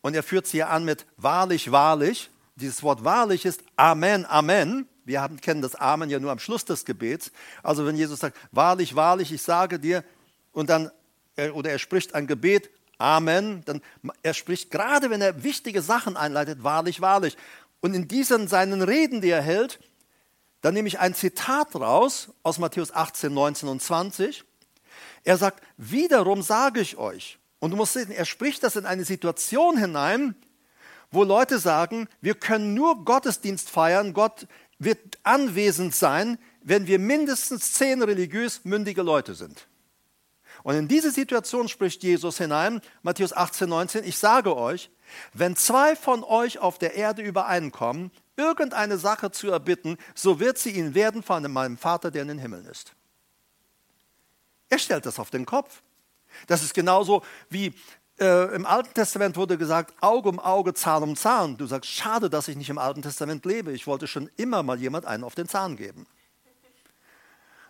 und er führt sie ja an mit wahrlich, wahrlich. Dieses Wort wahrlich ist Amen, Amen. Wir haben, kennen das Amen ja nur am Schluss des Gebets. Also wenn Jesus sagt, wahrlich, wahrlich, ich sage dir, und dann, oder er spricht ein Gebet, Amen, dann er spricht gerade, wenn er wichtige Sachen einleitet, wahrlich, wahrlich. Und in diesen seinen Reden, die er hält, da nehme ich ein Zitat raus aus Matthäus 18, 19 und 20. Er sagt, wiederum sage ich euch, und du musst sehen, er spricht das in eine Situation hinein, wo Leute sagen, wir können nur Gottesdienst feiern, Gott wird anwesend sein, wenn wir mindestens zehn religiös mündige Leute sind. Und in diese Situation spricht Jesus hinein, Matthäus 18, 19, ich sage euch, wenn zwei von euch auf der Erde übereinkommen, irgendeine Sache zu erbitten, so wird sie ihn werden von meinem Vater, der in den Himmeln ist. Er stellt das auf den Kopf. Das ist genauso wie äh, im Alten Testament wurde gesagt, Auge um Auge, Zahn um Zahn. Du sagst, schade, dass ich nicht im Alten Testament lebe. Ich wollte schon immer mal jemand einen auf den Zahn geben.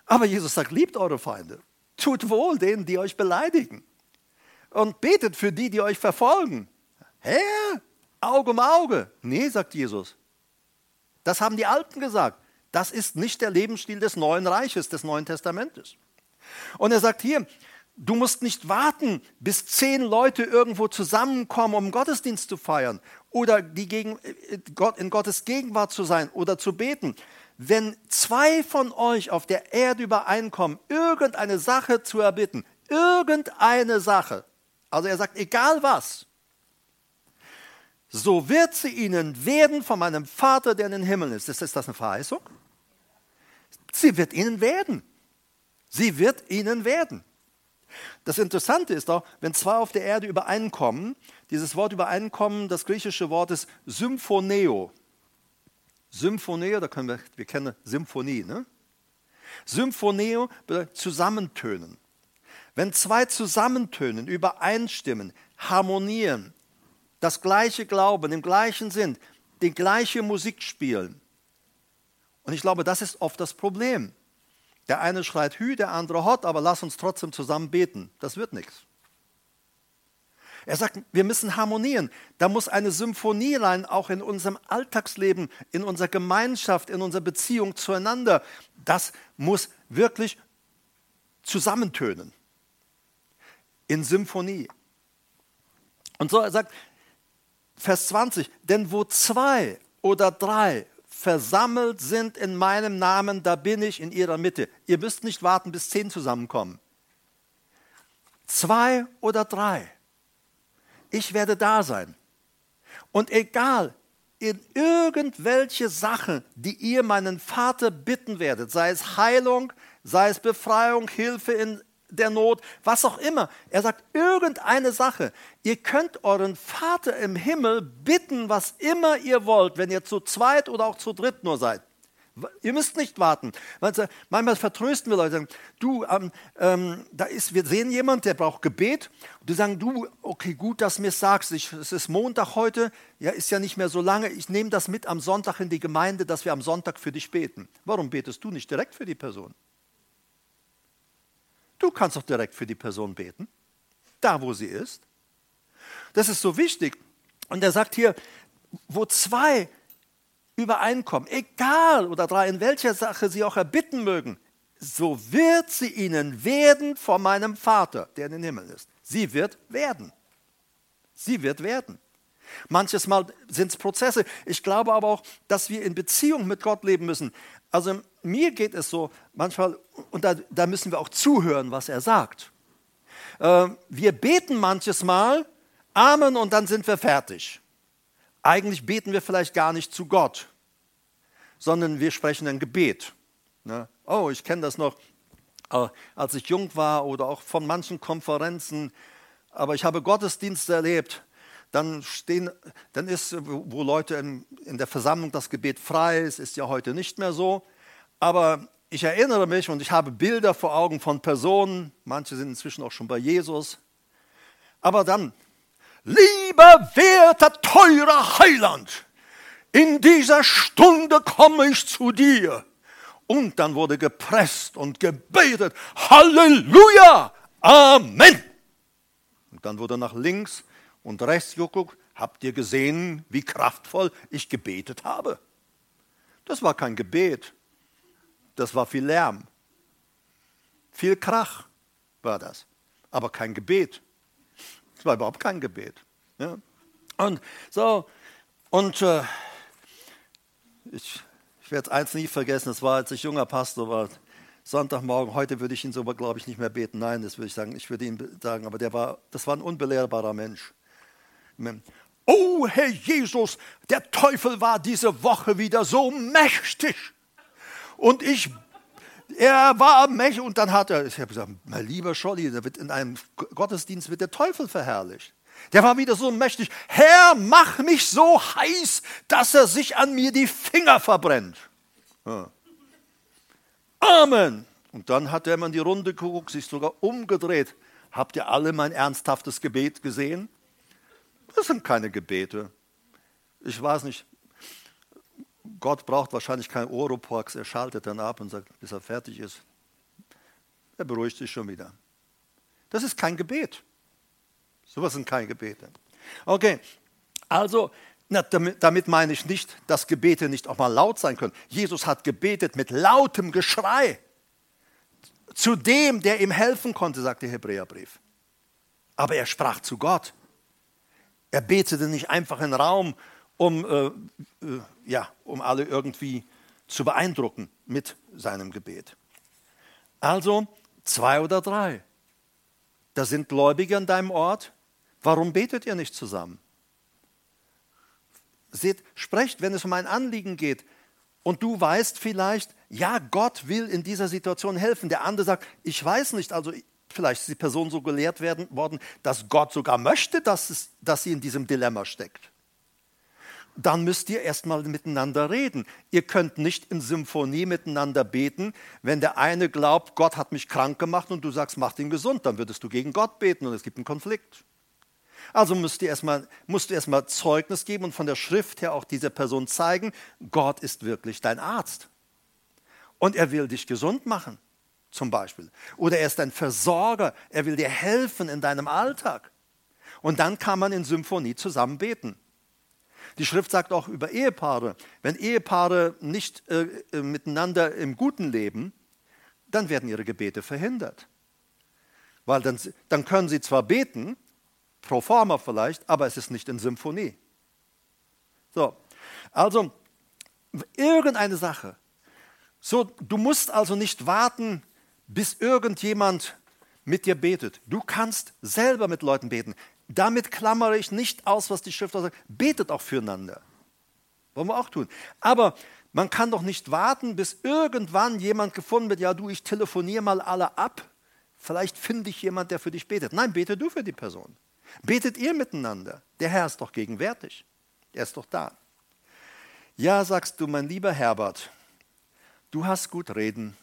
Aber Jesus sagt, liebt eure Feinde. Tut wohl denen, die euch beleidigen. Und betet für die, die euch verfolgen. Herr, Auge um Auge. Nee, sagt Jesus. Das haben die Alten gesagt. Das ist nicht der Lebensstil des neuen Reiches, des Neuen Testamentes. Und er sagt hier, du musst nicht warten, bis zehn Leute irgendwo zusammenkommen, um Gottesdienst zu feiern oder die gegen, äh, in Gottes Gegenwart zu sein oder zu beten. Wenn zwei von euch auf der Erde übereinkommen, irgendeine Sache zu erbitten, irgendeine Sache, also er sagt, egal was, so wird sie ihnen werden von meinem Vater, der in den Himmel ist. Ist das eine Verheißung? Sie wird ihnen werden. Sie wird ihnen werden. Das Interessante ist auch, wenn zwei auf der Erde übereinkommen, dieses Wort übereinkommen, das griechische Wort ist Symphoneo. Symphoneo, da können wir, wir kennen Symphonie, ne? Symphoneo bedeutet zusammentönen. Wenn zwei zusammentönen, übereinstimmen, harmonieren, das gleiche glauben, im gleichen Sinn, die gleiche Musik spielen. Und ich glaube, das ist oft das Problem. Der eine schreit Hü, der andere Hot, aber lass uns trotzdem zusammen beten. Das wird nichts. Er sagt, wir müssen harmonieren. Da muss eine Symphonie rein, auch in unserem Alltagsleben, in unserer Gemeinschaft, in unserer Beziehung zueinander. Das muss wirklich zusammentönen. In Symphonie. Und so er sagt Vers 20, denn wo zwei oder drei versammelt sind in meinem Namen, da bin ich in ihrer Mitte. Ihr müsst nicht warten, bis zehn zusammenkommen. Zwei oder drei. Ich werde da sein. Und egal, in irgendwelche Sachen, die ihr meinen Vater bitten werdet, sei es Heilung, sei es Befreiung, Hilfe in der Not, was auch immer. Er sagt, irgendeine Sache. Ihr könnt euren Vater im Himmel bitten, was immer ihr wollt, wenn ihr zu zweit oder auch zu dritt nur seid. Ihr müsst nicht warten. Manchmal vertrösten wir Leute, du, ähm, ähm, da ist, wir sehen jemanden, der braucht Gebet. Und die sagen, du, okay, gut, dass du mir sagst, ich, es ist Montag heute, ja, ist ja nicht mehr so lange. Ich nehme das mit am Sonntag in die Gemeinde, dass wir am Sonntag für dich beten. Warum betest du nicht direkt für die Person? Du kannst doch direkt für die Person beten, da wo sie ist. Das ist so wichtig. Und er sagt hier, wo zwei übereinkommen, egal oder drei, in welcher Sache sie auch erbitten mögen, so wird sie ihnen werden vor meinem Vater, der in den Himmel ist. Sie wird werden. Sie wird werden. Manches Mal sind es Prozesse. Ich glaube aber auch, dass wir in Beziehung mit Gott leben müssen. Also mir geht es so manchmal, und da, da müssen wir auch zuhören, was er sagt. Äh, wir beten manches Mal, Amen, und dann sind wir fertig. Eigentlich beten wir vielleicht gar nicht zu Gott, sondern wir sprechen ein Gebet. Ne? Oh, ich kenne das noch, äh, als ich jung war oder auch von manchen Konferenzen, aber ich habe Gottesdienste erlebt, dann, stehen, dann ist, wo Leute in, in der Versammlung das Gebet frei ist, ist ja heute nicht mehr so. Aber ich erinnere mich und ich habe Bilder vor Augen von Personen, manche sind inzwischen auch schon bei Jesus. Aber dann, lieber werter, teurer Heiland, in dieser Stunde komme ich zu dir. Und dann wurde gepresst und gebetet, Halleluja, Amen. Und dann wurde nach links und rechts geguckt, habt ihr gesehen, wie kraftvoll ich gebetet habe? Das war kein Gebet, das war viel Lärm. Viel Krach war das, aber kein Gebet. Es war überhaupt kein Gebet. Ja? Und so, und äh, ich, ich werde eins nie vergessen, das war, als ich junger Pastor war, Sonntagmorgen, heute würde ich ihn so, glaube ich, nicht mehr beten. Nein, das würde ich sagen, ich würde ihn sagen, aber der war, das war ein unbelehrbarer Mensch. Oh Herr Jesus, der Teufel war diese Woche wieder so mächtig. Und ich, er war mächtig. Und dann hat er, ich habe gesagt, mein lieber Scholli, in einem Gottesdienst wird der Teufel verherrlicht. Der war wieder so mächtig. Herr, mach mich so heiß, dass er sich an mir die Finger verbrennt. Ja. Amen. Und dann hat er immer in die Runde geguckt, sich sogar umgedreht habt ihr alle mein ernsthaftes Gebet gesehen? Das sind keine Gebete. Ich weiß nicht, Gott braucht wahrscheinlich kein Oropax, er schaltet dann ab und sagt, bis er fertig ist. Er beruhigt sich schon wieder. Das ist kein Gebet. Sowas sind keine Gebete. Okay, also na, damit, damit meine ich nicht, dass Gebete nicht auch mal laut sein können. Jesus hat gebetet mit lautem Geschrei zu dem, der ihm helfen konnte, sagt der Hebräerbrief. Aber er sprach zu Gott. Er betete nicht einfach in Raum, um, äh, äh, ja, um alle irgendwie zu beeindrucken mit seinem Gebet. Also zwei oder drei. Da sind Gläubige an deinem Ort. Warum betet ihr nicht zusammen? Seht, sprecht, wenn es um ein Anliegen geht. Und du weißt vielleicht, ja, Gott will in dieser Situation helfen. Der andere sagt, ich weiß nicht, also vielleicht ist die Person so gelehrt werden, worden, dass Gott sogar möchte, dass, es, dass sie in diesem Dilemma steckt. Dann müsst ihr erstmal miteinander reden. Ihr könnt nicht in Symphonie miteinander beten, wenn der eine glaubt, Gott hat mich krank gemacht und du sagst, mach ihn gesund, dann würdest du gegen Gott beten und es gibt einen Konflikt. Also musst du erstmal, musst Zeugnis geben und von der Schrift her auch dieser Person zeigen, Gott ist wirklich dein Arzt. Und er will dich gesund machen, zum Beispiel. Oder er ist dein Versorger, er will dir helfen in deinem Alltag. Und dann kann man in Symphonie zusammen beten. Die Schrift sagt auch über Ehepaare, wenn Ehepaare nicht äh, äh miteinander im Guten leben, dann werden ihre Gebete verhindert. Weil dann, dann können sie zwar beten, pro forma vielleicht, aber es ist nicht in Symphonie. So, also irgendeine Sache. So, du musst also nicht warten, bis irgendjemand mit dir betet. Du kannst selber mit Leuten beten. Damit klammere ich nicht aus, was die Schrift sagt. Betet auch füreinander. Wollen wir auch tun. Aber man kann doch nicht warten, bis irgendwann jemand gefunden wird, ja du, ich telefoniere mal alle ab. Vielleicht finde ich jemand, der für dich betet. Nein, bete du für die Person. Betet ihr miteinander? Der Herr ist doch gegenwärtig. Er ist doch da. Ja, sagst du, mein lieber Herbert, du hast gut reden.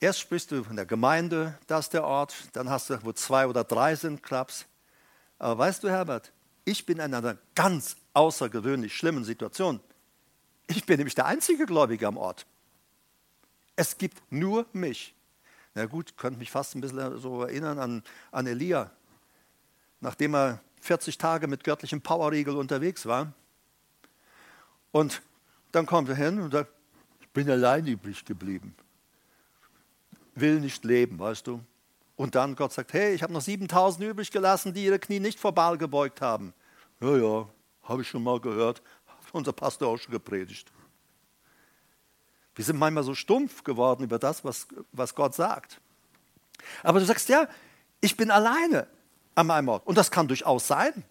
Erst sprichst du von der Gemeinde, das ist der Ort, dann hast du, wo zwei oder drei sind, Klaps. Aber weißt du, Herbert, ich bin in einer ganz außergewöhnlich schlimmen Situation. Ich bin nämlich der einzige Gläubige am Ort. Es gibt nur mich. Na gut, könnte mich fast ein bisschen so erinnern an, an Elia nachdem er 40 Tage mit göttlichem Powerriegel unterwegs war. Und dann kommt er hin und sagt, ich bin allein übrig geblieben. Will nicht leben, weißt du. Und dann Gott sagt, hey, ich habe noch 7000 übrig gelassen, die ihre Knie nicht vor Baal gebeugt haben. Ja, ja, habe ich schon mal gehört, hat unser Pastor auch schon gepredigt. Wir sind manchmal so stumpf geworden über das, was, was Gott sagt. Aber du sagst, ja, ich bin alleine an einem Ort. Und das kann durchaus sein.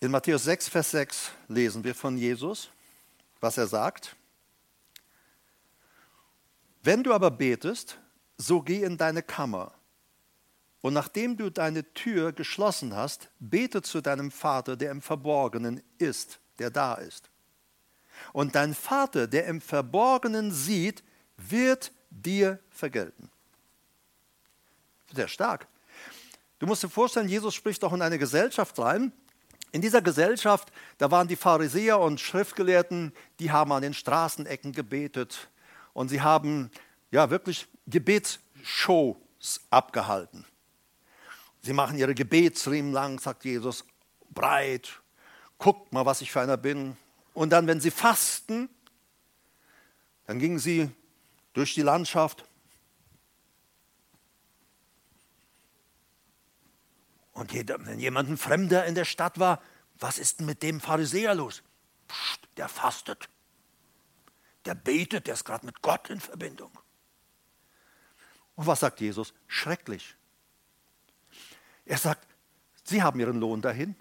In Matthäus 6, Vers 6 lesen wir von Jesus, was er sagt. Wenn du aber betest, so geh in deine Kammer. Und nachdem du deine Tür geschlossen hast, bete zu deinem Vater, der im Verborgenen ist, der da ist. Und dein Vater, der im Verborgenen sieht, wird dir vergelten. Sehr stark. Du musst dir vorstellen, Jesus spricht doch in eine Gesellschaft rein. In dieser Gesellschaft, da waren die Pharisäer und Schriftgelehrten, die haben an den Straßenecken gebetet und sie haben ja wirklich Gebetsshows abgehalten. Sie machen ihre Gebetsriemen lang, sagt Jesus, breit. Guckt mal, was ich für einer bin. Und dann, wenn sie fasten, dann gingen sie durch die Landschaft Und wenn jemand ein Fremder in der Stadt war, was ist denn mit dem Pharisäer los? Psst, der fastet. Der betet, der ist gerade mit Gott in Verbindung. Und was sagt Jesus? Schrecklich. Er sagt, Sie haben Ihren Lohn dahin.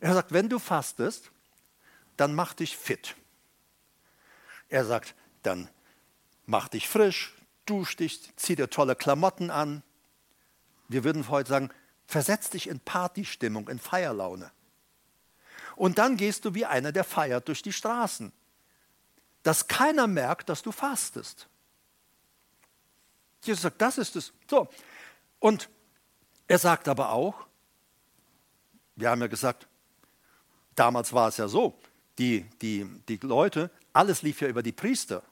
Er sagt, wenn du fastest, dann mach dich fit. Er sagt, dann mach dich frisch, dusch dich, zieh dir tolle Klamotten an. Wir würden heute sagen, Versetz dich in Partystimmung, in Feierlaune. Und dann gehst du wie einer, der feiert durch die Straßen. Dass keiner merkt, dass du fastest. Jesus sagt, das ist es. So. Und er sagt aber auch, wir haben ja gesagt, damals war es ja so, die, die, die Leute, alles lief ja über die Priester.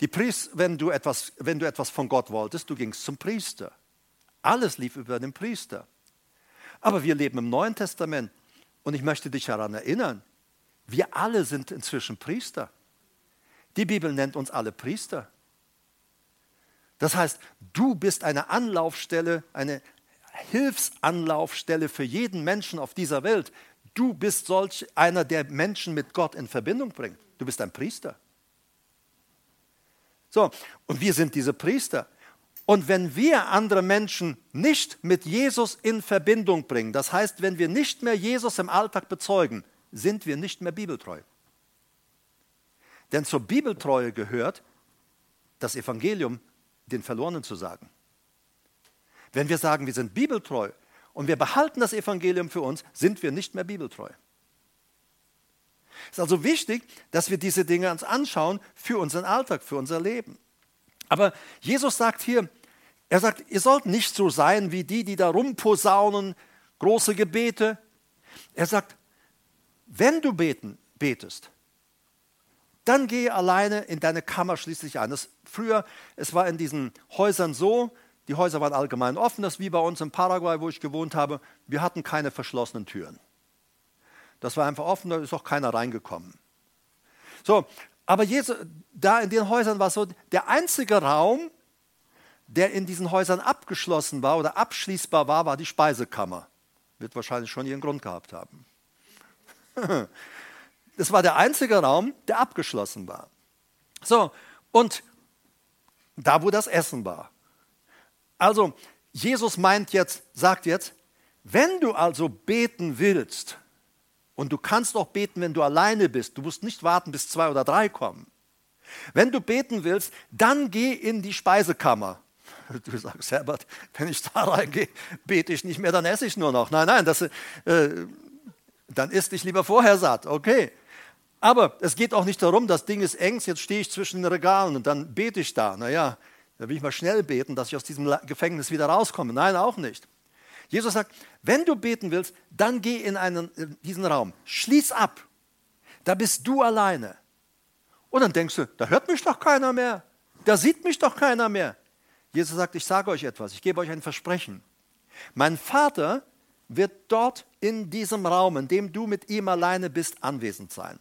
Die Priester, wenn du, etwas, wenn du etwas von Gott wolltest, du gingst zum Priester. Alles lief über den Priester. Aber wir leben im Neuen Testament und ich möchte dich daran erinnern, wir alle sind inzwischen Priester. Die Bibel nennt uns alle Priester. Das heißt, du bist eine Anlaufstelle, eine Hilfsanlaufstelle für jeden Menschen auf dieser Welt. Du bist solch einer, der Menschen mit Gott in Verbindung bringt. Du bist ein Priester. So, und wir sind diese Priester. Und wenn wir andere Menschen nicht mit Jesus in Verbindung bringen, das heißt, wenn wir nicht mehr Jesus im Alltag bezeugen, sind wir nicht mehr bibeltreu. Denn zur Bibeltreue gehört, das Evangelium den Verlorenen zu sagen. Wenn wir sagen, wir sind bibeltreu und wir behalten das Evangelium für uns, sind wir nicht mehr bibeltreu. Es ist also wichtig, dass wir diese Dinge uns anschauen für unseren Alltag, für unser Leben. Aber Jesus sagt hier, er sagt, ihr sollt nicht so sein wie die, die da rumposaunen, große Gebete. Er sagt, wenn du beten, betest, dann gehe alleine in deine Kammer schließlich ein. Das, früher, es war in diesen Häusern so, die Häuser waren allgemein offen, das wie bei uns in Paraguay, wo ich gewohnt habe, wir hatten keine verschlossenen Türen. Das war einfach offen, da ist auch keiner reingekommen. So, aber Jesus, da in den Häusern war es so, der einzige Raum, der in diesen Häusern abgeschlossen war oder abschließbar war, war die Speisekammer. Wird wahrscheinlich schon ihren Grund gehabt haben. <laughs> Das war der einzige Raum, der abgeschlossen war. So, und da, wo das Essen war. Also, Jesus meint jetzt, sagt jetzt, wenn du also beten willst, und du kannst auch beten, wenn du alleine bist, du musst nicht warten, bis zwei oder drei kommen. Wenn du beten willst, dann geh in die Speisekammer. <laughs> Du sagst, Herbert, wenn ich da reingehe, bete ich nicht mehr, dann esse ich nur noch. Nein, nein, das, äh, dann isst dich lieber vorher satt. Okay. Aber es geht auch nicht darum, das Ding ist eng, jetzt stehe ich zwischen den Regalen und dann bete ich da. Naja, da will ich mal schnell beten, dass ich aus diesem Gefängnis wieder rauskomme. Nein, auch nicht. Jesus sagt, wenn du beten willst, dann geh in, einen, in diesen Raum. Schließ ab. Da bist du alleine. Und dann denkst du, da hört mich doch keiner mehr. Da sieht mich doch keiner mehr. Jesus sagt, ich sage euch etwas, ich gebe euch ein Versprechen. Mein Vater wird dort in diesem Raum, in dem du mit ihm alleine bist, anwesend sein.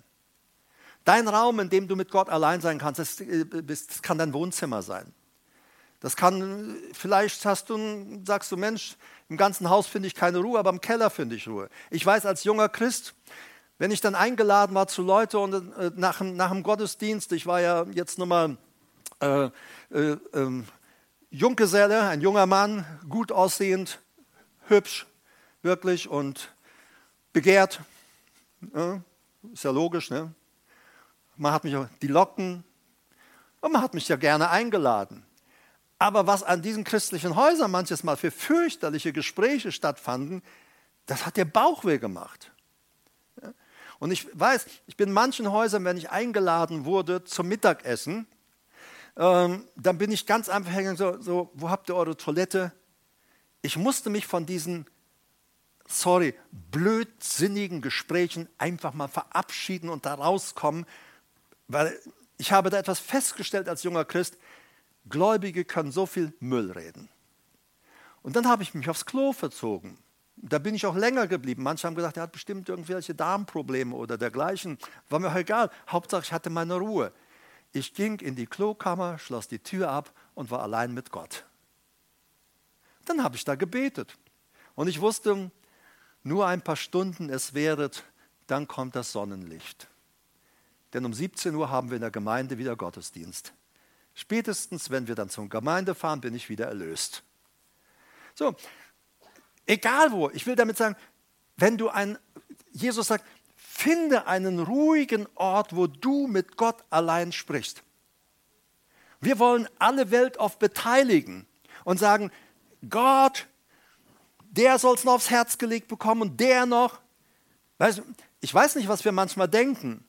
Dein Raum, in dem du mit Gott allein sein kannst, das, äh, das kann dein Wohnzimmer sein. Das kann, vielleicht hast du, sagst du, Mensch, im ganzen Haus finde ich keine Ruhe, aber im Keller finde ich Ruhe. Ich weiß als junger Christ, wenn ich dann eingeladen war zu Leuten und äh, nach, nach dem Gottesdienst, ich war ja jetzt nochmal äh, äh, äh, Junggeselle, ein junger Mann, gut aussehend, hübsch, wirklich und begehrt. Ja, ist ja logisch, ne? Man hat mich die Locken und man hat mich ja gerne eingeladen. Aber was an diesen christlichen Häusern manches Mal für fürchterliche Gespräche stattfanden, das hat der Bauchweh gemacht. Und ich weiß, ich bin in manchen Häusern, wenn ich eingeladen wurde zum Mittagessen, ähm, dann bin ich ganz einfach hängen, so, so, wo habt ihr eure Toilette? Ich musste mich von diesen, sorry, blödsinnigen Gesprächen einfach mal verabschieden und da rauskommen, weil ich habe da etwas festgestellt als junger Christ, Gläubige können so viel Müll reden. Und dann habe ich mich aufs Klo verzogen. Da bin ich auch länger geblieben. Manche haben gesagt, er hat bestimmt irgendwelche Darmprobleme oder dergleichen. War mir auch egal. Hauptsache, ich hatte meine Ruhe. Ich ging in die Klokammer, schloss die Tür ab und war allein mit Gott. Dann habe ich da gebetet. Und ich wusste, nur ein paar Stunden es wäret, dann kommt das Sonnenlicht. Denn um 17 Uhr haben wir in der Gemeinde wieder Gottesdienst. Spätestens, wenn wir dann zur Gemeinde fahren, bin ich wieder erlöst. So, egal wo, ich will damit sagen, wenn du ein, Jesus sagt, finde einen ruhigen Ort, wo du mit Gott allein sprichst. Wir wollen alle Welt auf beteiligen und sagen, Gott, der soll es noch aufs Herz gelegt bekommen und der noch. Weißt, ich weiß nicht, was wir manchmal denken.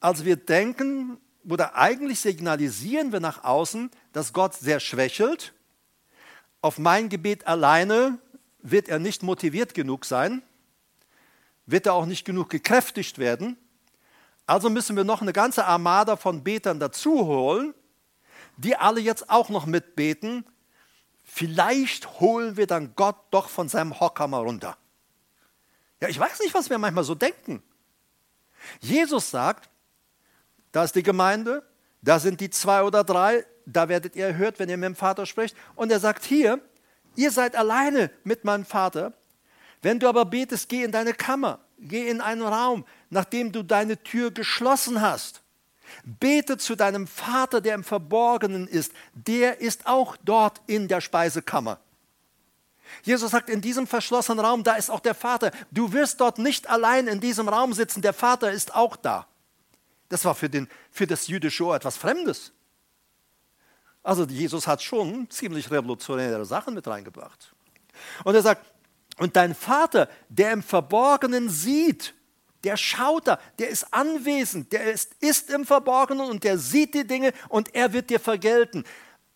Also wir denken, oder eigentlich signalisieren wir nach außen, dass Gott sehr schwächelt. Auf mein Gebet alleine wird er nicht motiviert genug sein, wird er auch nicht genug gekräftigt werden. Also müssen wir noch eine ganze Armada von Betern dazu holen, die alle jetzt auch noch mitbeten. Vielleicht holen wir dann Gott doch von seinem Hocker mal runter. Ja, ich weiß nicht, was wir manchmal so denken. Jesus sagt, da ist die Gemeinde, da sind die zwei oder drei, da werdet ihr erhört, wenn ihr mit dem Vater sprecht. Und er sagt hier, ihr seid alleine mit meinem Vater. Wenn du aber betest, geh in deine Kammer, geh in einen Raum, nachdem du deine Tür geschlossen hast. Bete zu deinem Vater, der im Verborgenen ist. Der ist auch dort in der Speisekammer. Jesus sagt, in diesem verschlossenen Raum, da ist auch der Vater. Du wirst dort nicht allein in diesem Raum sitzen, der Vater ist auch da. Das war für, den, für das jüdische Ohr etwas Fremdes. Also Jesus hat schon ziemlich revolutionäre Sachen mit reingebracht. Und er sagt, und dein Vater, der im Verborgenen sieht, der schaut da, der ist anwesend, der ist, ist im Verborgenen und der sieht die Dinge und er wird dir vergelten.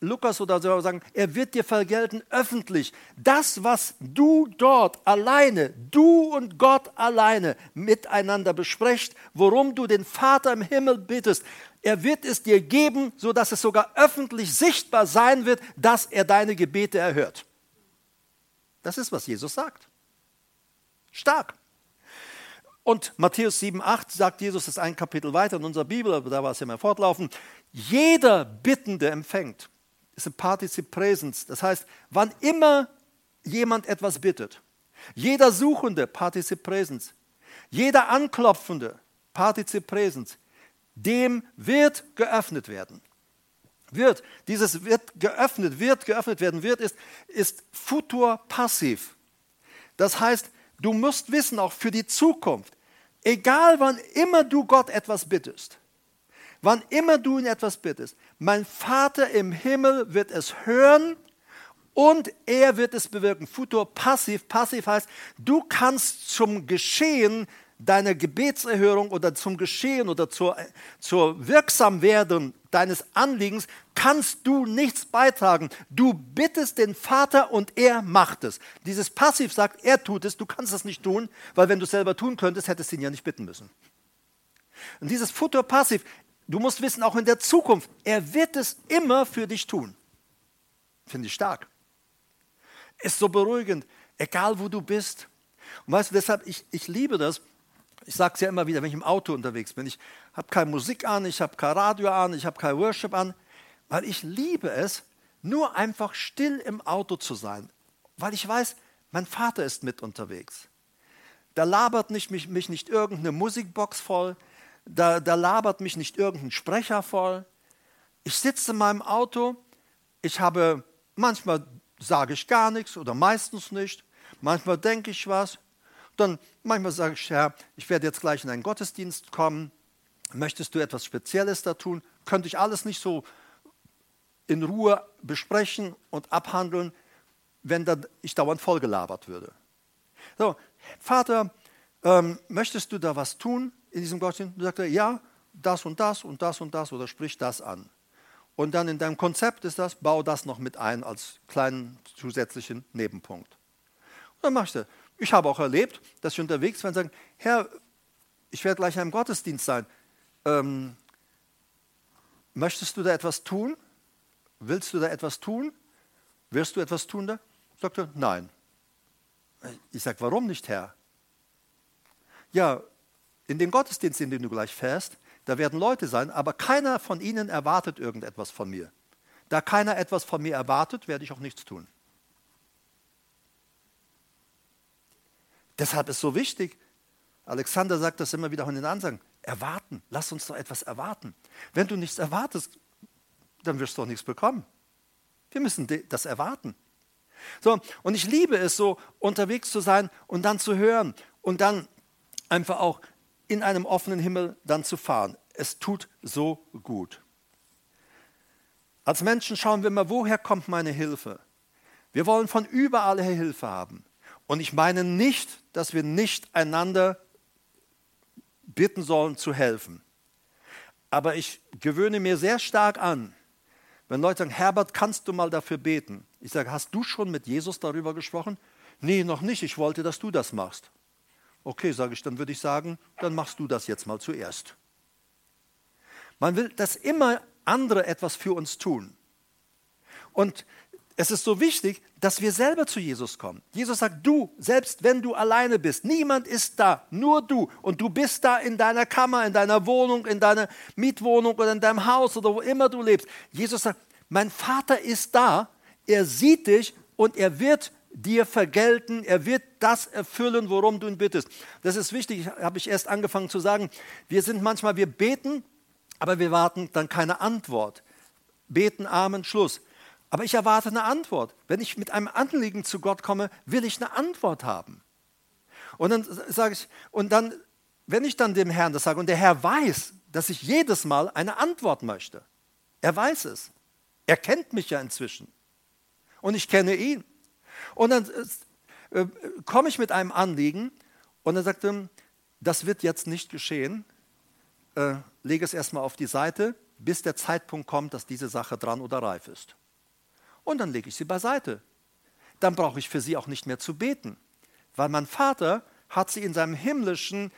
Lukas oder so sagen, er wird dir vergelten öffentlich. Das, was du dort alleine, du und Gott alleine miteinander besprecht, worum du den Vater im Himmel bittest, er wird es dir geben, sodass es sogar öffentlich sichtbar sein wird, dass er deine Gebete erhört. Das ist, was Jesus sagt. Stark. Und Matthäus 7, 8 sagt Jesus, das ist ein Kapitel weiter in unserer Bibel, aber da war es ja mal fortlaufen. Jeder Bittende empfängt ist ein Partizip Präsens. Das heißt, wann immer jemand etwas bittet, jeder Suchende, Partizip Präsens, jeder Anklopfende, Partizip Präsens, dem wird geöffnet werden. Wird, dieses wird geöffnet, wird geöffnet werden, wird ist, ist Futur passiv. Das heißt, du musst wissen, auch für die Zukunft, egal wann immer du Gott etwas bittest, Wann immer du ihn etwas bittest, mein Vater im Himmel wird es hören und er wird es bewirken. Futur passiv. Passiv heißt, du kannst zum Geschehen deiner Gebetserhörung oder zum Geschehen oder zur, zur Wirksamwerden deines Anliegens kannst du nichts beitragen. Du bittest den Vater und er macht es. Dieses Passiv sagt, er tut es, du kannst es nicht tun, weil wenn du es selber tun könntest, hättest du ihn ja nicht bitten müssen. Und dieses Futur Passiv, Du musst wissen, auch in der Zukunft, er wird es immer für dich tun. Finde ich stark. Ist so beruhigend, egal wo du bist. Und weißt du, deshalb, ich, ich liebe das. Ich sage es ja immer wieder, wenn ich im Auto unterwegs bin. Ich habe keine Musik an, ich habe kein Radio an, ich habe kein Worship an, weil ich liebe es, nur einfach still im Auto zu sein. Weil ich weiß, mein Vater ist mit unterwegs. Da labert nicht, mich, mich nicht irgendeine Musikbox voll, da, da labert mich nicht irgendein Sprecher voll. Ich sitze in meinem Auto, ich habe, manchmal sage ich gar nichts oder meistens nicht, manchmal denke ich was, dann manchmal sage ich, Herr, ich werde jetzt gleich in einen Gottesdienst kommen, möchtest du etwas Spezielles da tun? Könnte ich alles nicht so in Ruhe besprechen und abhandeln, wenn dann ich dauernd vollgelabert würde. So, Vater, ähm, möchtest du da was tun? In diesem Gottesdienst? Und sagt er, ja, das und das und das und das oder sprich das an. Und dann in deinem Konzept ist das, bau das noch mit ein als kleinen zusätzlichen Nebenpunkt. Und dann machst du. Ich habe auch erlebt, dass ich unterwegs war und sagen, Herr, ich werde gleich in einem Gottesdienst sein. Ähm, möchtest du da etwas tun? Willst du da etwas tun? Wirst du etwas tun da? Sagt er, nein. Ich sage, warum nicht, Herr? Ja, in den Gottesdienst, in den du gleich fährst, da werden Leute sein, aber keiner von ihnen erwartet irgendetwas von mir. Da keiner etwas von mir erwartet, werde ich auch nichts tun. Deshalb ist so wichtig, Alexander sagt das immer wieder in den Ansagen, erwarten, lass uns doch etwas erwarten. Wenn du nichts erwartest, dann wirst du auch nichts bekommen. Wir müssen das erwarten. So, und ich liebe es so, unterwegs zu sein und dann zu hören und dann einfach auch in einem offenen Himmel dann zu fahren. Es tut so gut. Als Menschen schauen wir immer, woher kommt meine Hilfe? Wir wollen von überall her Hilfe haben. Und ich meine nicht, dass wir nicht einander bitten sollen zu helfen. Aber ich gewöhne mir sehr stark an, wenn Leute sagen, Herbert, kannst du mal dafür beten? Ich sage, hast du schon mit Jesus darüber gesprochen? Nee, noch nicht. Ich wollte, dass du das machst. Okay, sage ich, dann würde ich sagen, dann machst du das jetzt mal zuerst. Man will, dass immer andere etwas für uns tun. Und es ist so wichtig, dass wir selber zu Jesus kommen. Jesus sagt, du, selbst wenn du alleine bist, niemand ist da, nur du. Und du bist da in deiner Kammer, in deiner Wohnung, in deiner Mietwohnung oder in deinem Haus oder wo immer du lebst. Jesus sagt, mein Vater ist da, er sieht dich und er wird dir vergelten, er wird das erfüllen, worum du ihn bittest. Das ist wichtig, habe ich erst angefangen zu sagen. Wir sind manchmal, wir beten, aber wir warten dann keine Antwort. Beten, Amen, Schluss. Aber ich erwarte eine Antwort. Wenn ich mit einem Anliegen zu Gott komme, will ich eine Antwort haben. Und dann sage ich, und dann, wenn ich dann dem Herrn das sage, und der Herr weiß, dass ich jedes Mal eine Antwort möchte. Er weiß es. Er kennt mich ja inzwischen. Und ich kenne ihn. Und dann äh, äh, komme ich mit einem Anliegen und er sagte, das wird jetzt nicht geschehen. Äh, lege es erstmal auf die Seite, bis der Zeitpunkt kommt, dass diese Sache dran oder reif ist. Und dann lege ich sie beiseite. Dann brauche ich für sie auch nicht mehr zu beten, weil mein Vater hat sie in seinem himmlischen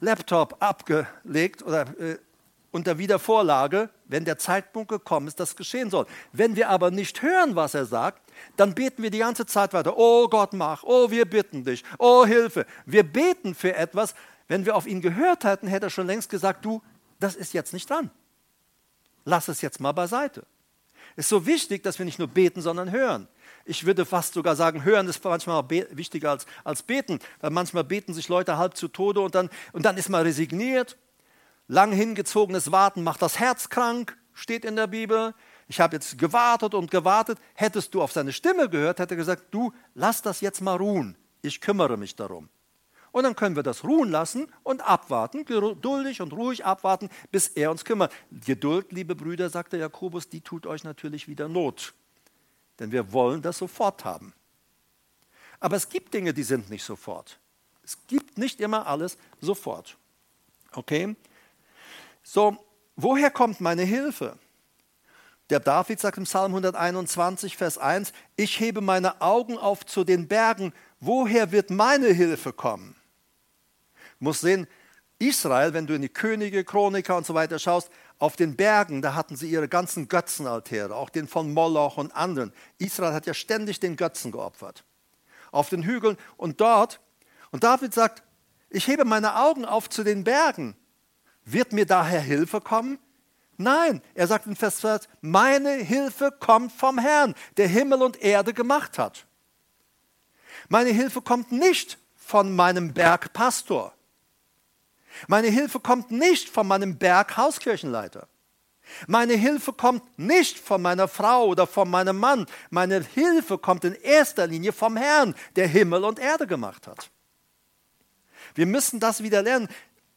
Laptop abgelegt oder äh, unter Wiedervorlage, wenn der Zeitpunkt gekommen ist, das geschehen soll. Wenn wir aber nicht hören, was er sagt, dann beten wir die ganze Zeit weiter. Oh Gott, mach. Oh, wir bitten dich. Oh, Hilfe. Wir beten für etwas. Wenn wir auf ihn gehört hätten, hätte er schon längst gesagt, du, das ist jetzt nicht dran. Lass es jetzt mal beiseite. Es ist so wichtig, dass wir nicht nur beten, sondern hören. Ich würde fast sogar sagen, hören ist manchmal wichtiger als, als beten, weil manchmal beten sich Leute halb zu Tode und dann, und dann ist man resigniert Lang hingezogenes Warten macht das Herz krank, steht in der Bibel. Ich habe jetzt gewartet und gewartet. Hättest du auf seine Stimme gehört, hätte er gesagt, du lass das jetzt mal ruhen. Ich kümmere mich darum. Und dann können wir das ruhen lassen und abwarten, geduldig und ruhig abwarten, bis er uns kümmert. Geduld, liebe Brüder, sagte Jakobus, die tut euch natürlich wieder Not. Denn wir wollen das sofort haben. Aber es gibt Dinge, die sind nicht sofort. Es gibt nicht immer alles sofort. Okay? So, woher kommt meine Hilfe? Der David sagt im Psalm 121, Vers 1, ich hebe meine Augen auf zu den Bergen, woher wird meine Hilfe kommen? Du musst sehen, Israel, wenn du in die Könige, Chroniker und so weiter schaust, auf den Bergen, da hatten sie ihre ganzen Götzenaltäre, auch den von Moloch und anderen. Israel hat ja ständig den Götzen geopfert. Auf den Hügeln und dort. Und David sagt, ich hebe meine Augen auf zu den Bergen. Wird mir daher Hilfe kommen? Nein, er sagt in Vers 2, meine Hilfe kommt vom Herrn, der Himmel und Erde gemacht hat. Meine Hilfe kommt nicht von meinem Bergpastor. Meine Hilfe kommt nicht von meinem Berghauskirchenleiter. Meine Hilfe kommt nicht von meiner Frau oder von meinem Mann. Meine Hilfe kommt in erster Linie vom Herrn, der Himmel und Erde gemacht hat. Wir müssen das wieder lernen.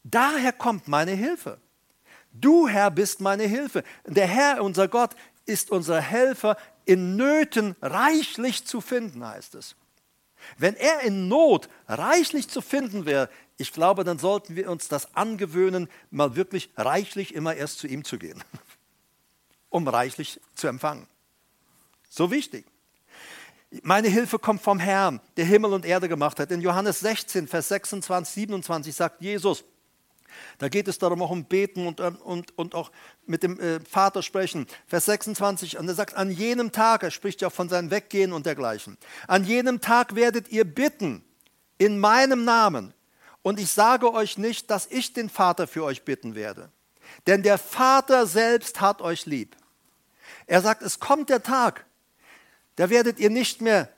Daher kommt meine Hilfe. Du, Herr, bist meine Hilfe. Der Herr, unser Gott, ist unser Helfer in Nöten reichlich zu finden, heißt es. Wenn er in Not reichlich zu finden wäre, ich glaube, dann sollten wir uns das angewöhnen, mal wirklich reichlich immer erst zu ihm zu gehen, <laughs> um reichlich zu empfangen. So wichtig. Meine Hilfe kommt vom Herrn, der Himmel und Erde gemacht hat. In Johannes 16, Vers 26, 27 sagt Jesus, da geht es darum, auch um Beten und, ähm, und, und auch mit dem äh, Vater sprechen. Vers 26, und er sagt, an jenem Tag, er spricht ja von seinem Weggehen und dergleichen, an jenem Tag werdet ihr bitten in meinem Namen. Und ich sage euch nicht, dass ich den Vater für euch bitten werde. Denn der Vater selbst hat euch lieb. Er sagt, es kommt der Tag, da werdet ihr nicht mehr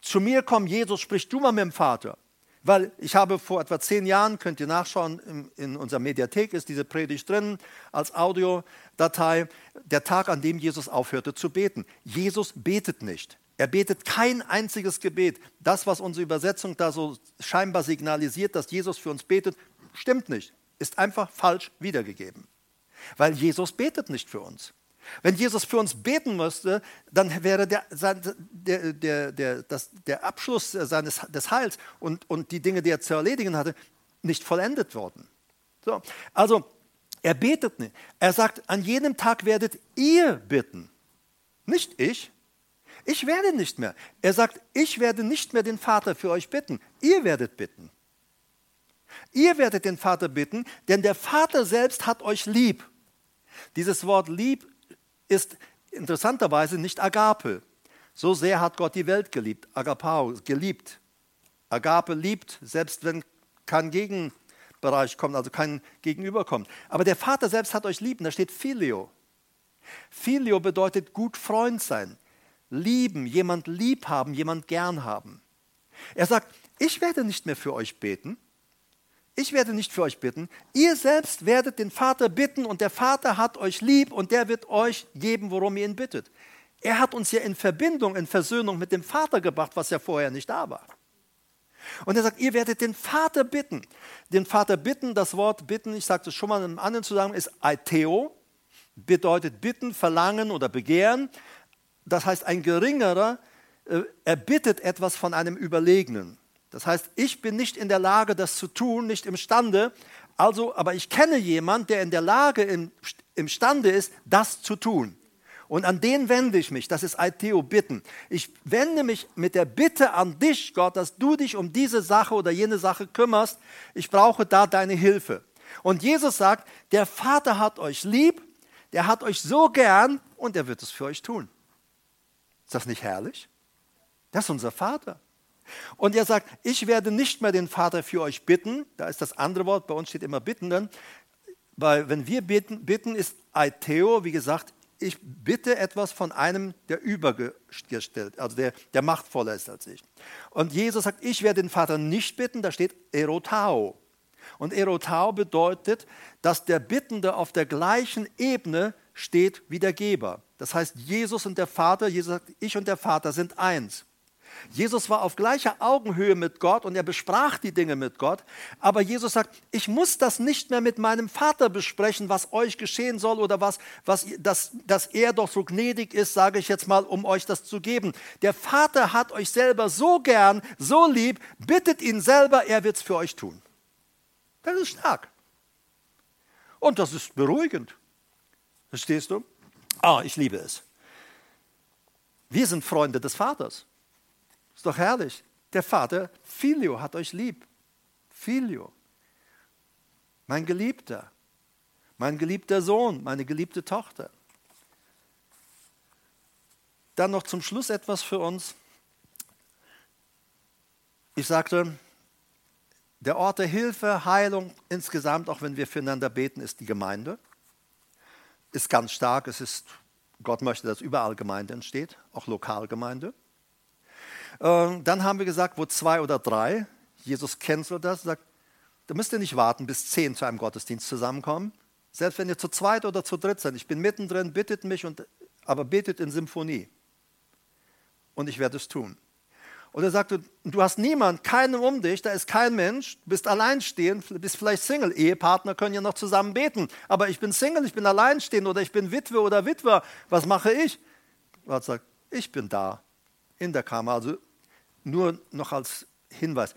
zu mir kommen, Jesus, sprich du mal mit dem Vater. Weil ich habe vor etwa zehn Jahren, könnt ihr nachschauen, in, unserer Mediathek ist diese Predigt drin als Audiodatei, der Tag, an dem Jesus aufhörte zu beten. Jesus betet nicht. Er betet kein einziges Gebet. Das, was unsere Übersetzung da so scheinbar signalisiert, dass Jesus für uns betet, stimmt nicht. Ist einfach falsch wiedergegeben. Weil Jesus betet nicht für uns. Wenn Jesus für uns beten müsste, dann wäre der, der, der, der, das, der Abschluss seines, des Heils und, und die Dinge, die er zu erledigen hatte, nicht vollendet worden. So, also Er betet nicht. Er sagt, an jedem Tag werdet ihr bitten. Nicht ich. Ich werde nicht mehr. Er sagt, ich werde nicht mehr den Vater für euch bitten. Ihr werdet bitten. Ihr werdet den Vater bitten, denn der Vater selbst hat euch lieb. Dieses Wort lieb ist interessanterweise nicht Agape. So sehr hat Gott die Welt geliebt. Agapao, geliebt. Agape liebt, selbst wenn kein Gegenbereich kommt, also kein Gegenüber kommt. Aber der Vater selbst hat euch lieb und da steht Filio. Filio bedeutet gut Freund sein, lieben, jemand lieb haben, jemand gern haben. Er sagt, ich werde nicht mehr für euch beten, ich werde nicht für euch bitten, ihr selbst werdet den Vater bitten und der Vater hat euch lieb und der wird euch geben, worum ihr ihn bittet. Er hat uns ja in Verbindung, in Versöhnung mit dem Vater gebracht, was ja vorher nicht da war. Und er sagt, ihr werdet den Vater bitten. Den Vater bitten, das Wort bitten, ich sagte es schon mal in einem anderen Zusammenhang, ist Aiteo, bedeutet bitten, verlangen oder begehren. Das heißt, ein geringerer, äh, er bittet etwas von einem Überlegenen. Das heißt, ich bin nicht in der Lage, das zu tun, nicht imstande. Also, aber ich kenne jemanden, der in der Lage, im, imstande ist, das zu tun. Und an den wende ich mich. Das ist Aiteo bitten. Ich wende mich mit der Bitte an dich, Gott, dass du dich um diese Sache oder jene Sache kümmerst. Ich brauche da deine Hilfe. Und Jesus sagt, der Vater hat euch lieb, der hat euch so gern und er wird es für euch tun. Ist das nicht herrlich? Das ist unser Vater. Und er sagt, ich werde nicht mehr den Vater für euch bitten. Da ist das andere Wort, bei uns steht immer bittenden. Weil wenn wir bitten, bitten ist Aiteo, wie gesagt, ich bitte etwas von einem, der übergestellt, also der, der machtvoller ist als ich. Und Jesus sagt, ich werde den Vater nicht bitten, da steht Erotao. Und Erotao bedeutet, dass der Bittende auf der gleichen Ebene steht wie der Geber. Das heißt, Jesus und der Vater, Jesus sagt, ich und der Vater sind eins. Jesus war auf gleicher Augenhöhe mit Gott und er besprach die Dinge mit Gott. Aber Jesus sagt, ich muss das nicht mehr mit meinem Vater besprechen, was euch geschehen soll oder was, was dass, dass er doch so gnädig ist, sage ich jetzt mal, um euch das zu geben. Der Vater hat euch selber so gern, so lieb, bittet ihn selber, er wird es für euch tun. Das ist stark. Und das ist beruhigend. Verstehst du? Ah, ich liebe es. Wir sind Freunde des Vaters. Ist doch herrlich. Der Vater, Filio, hat euch lieb. Filio. Mein Geliebter. Mein geliebter Sohn, meine geliebte Tochter. Dann noch zum Schluss etwas für uns. Ich sagte, der Ort der Hilfe, Heilung insgesamt, auch wenn wir füreinander beten, ist die Gemeinde. Ist ganz stark. Es ist, Gott möchte, dass überall Gemeinde entsteht, auch Lokalgemeinde. Ähm, dann haben wir gesagt, wo zwei oder drei, Jesus kennt so das, sagt, da müsst ihr nicht warten, bis zehn zu einem Gottesdienst zusammenkommen. Selbst wenn ihr zu zweit oder zu dritt seid, ich bin mittendrin, bittet mich, und, aber betet in Symphonie. Und ich werde es tun. Und er sagte, du hast niemand, keinen um dich, da ist kein Mensch, du bist alleinstehend, bist vielleicht Single. Ehepartner können ja noch zusammen beten. Aber ich bin Single, ich bin alleinstehend oder ich bin Witwe oder Witwer. Was mache ich? Gott sagt, ich bin da in der Kammer. Also nur noch als Hinweis,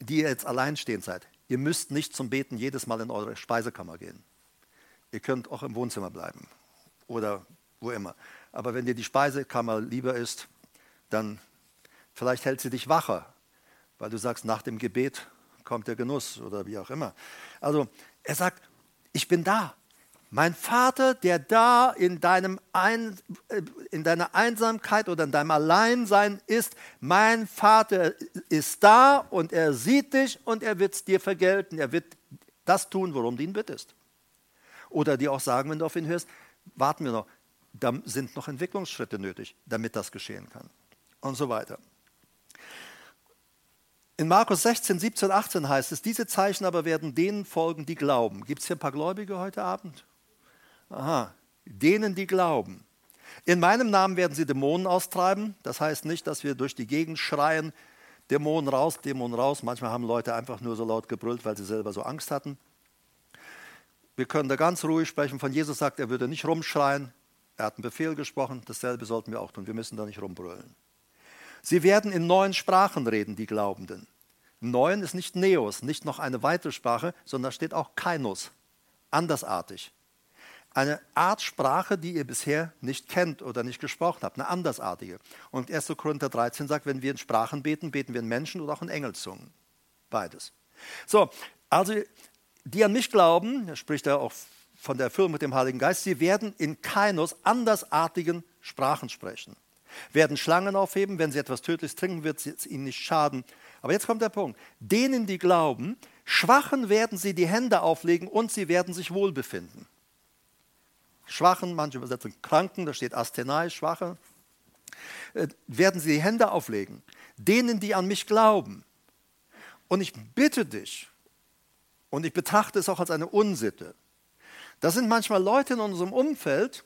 die ihr jetzt alleinstehend seid. Ihr müsst nicht zum Beten jedes Mal in eure Speisekammer gehen. Ihr könnt auch im Wohnzimmer bleiben oder wo immer. Aber wenn dir die Speisekammer lieber ist, dann vielleicht hält sie dich wacher, weil du sagst, nach dem Gebet kommt der Genuss oder wie auch immer. Also er sagt, ich bin da. Mein Vater, der da in, deinem Ein, äh, in deiner Einsamkeit oder in deinem Alleinsein ist, mein Vater ist da und er sieht dich und er wird es dir vergelten. Er wird das tun, worum du ihn bittest. Oder dir auch sagen, wenn du auf ihn hörst, warten wir noch, da sind noch Entwicklungsschritte nötig, damit das geschehen kann. Und so weiter. In Markus 16, 17, 18 heißt es, diese Zeichen aber werden denen folgen, die glauben. Gibt es hier ein paar Gläubige heute Abend? Aha, denen, die glauben. In meinem Namen werden sie Dämonen austreiben. Das heißt nicht, dass wir durch die Gegend schreien, Dämonen raus, Dämonen raus. Manchmal haben Leute einfach nur so laut gebrüllt, weil sie selber so Angst hatten. Wir können da ganz ruhig sprechen. Von Jesus sagt, er würde nicht rumschreien. Er hat einen Befehl gesprochen. Dasselbe sollten wir auch tun. Wir müssen da nicht rumbrüllen. Sie werden in neuen Sprachen reden, die Glaubenden. Neuen ist nicht Neos, nicht noch eine weitere Sprache, sondern da steht auch Kainos, andersartig. Eine Art Sprache, die ihr bisher nicht kennt oder nicht gesprochen habt, eine andersartige. Und 1. Korinther 13 sagt, wenn wir in Sprachen beten, beten wir in Menschen oder auch in Engelzungen. Beides. So, also die an mich glauben, spricht er auch von der Erfüllung mit dem Heiligen Geist, sie werden in Kainos andersartigen Sprachen sprechen. Werden Schlangen aufheben, wenn sie etwas Tödliches trinken, wird es ihnen nicht schaden. Aber jetzt kommt der Punkt. Denen, die glauben, Schwachen werden sie die Hände auflegen und sie werden sich wohlbefinden. Schwachen, manche übersetzen Kranken, da steht Asthenai, Schwache, äh, werden sie die Hände auflegen. Denen, die an mich glauben. Und ich bitte dich, und ich betrachte es auch als eine Unsitte, das sind manchmal Leute in unserem Umfeld,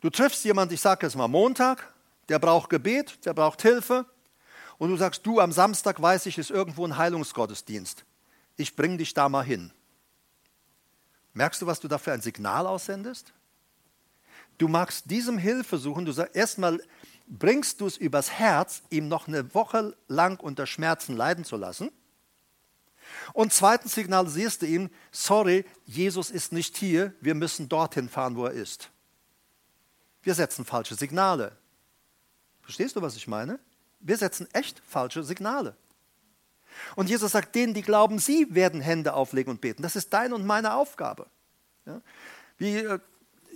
du triffst jemanden, ich sage es mal Montag, der braucht Gebet, der braucht Hilfe, und du sagst, du am Samstag weiß ich, ist irgendwo ein Heilungsgottesdienst. Ich bringe dich da mal hin. Merkst du, was du da für ein Signal aussendest? Du magst diesem Hilfe suchen, du sagst, erstmal bringst du es übers Herz, ihm noch eine Woche lang unter Schmerzen leiden zu lassen. Und zweitens signalisierst du ihm, sorry, Jesus ist nicht hier, wir müssen dorthin fahren, wo er ist. Wir setzen falsche Signale. Verstehst du, was ich meine? Wir setzen echt falsche Signale. Und Jesus sagt, denen, die glauben, sie werden Hände auflegen und beten. Das ist deine und meine Aufgabe. Ja? Wie äh,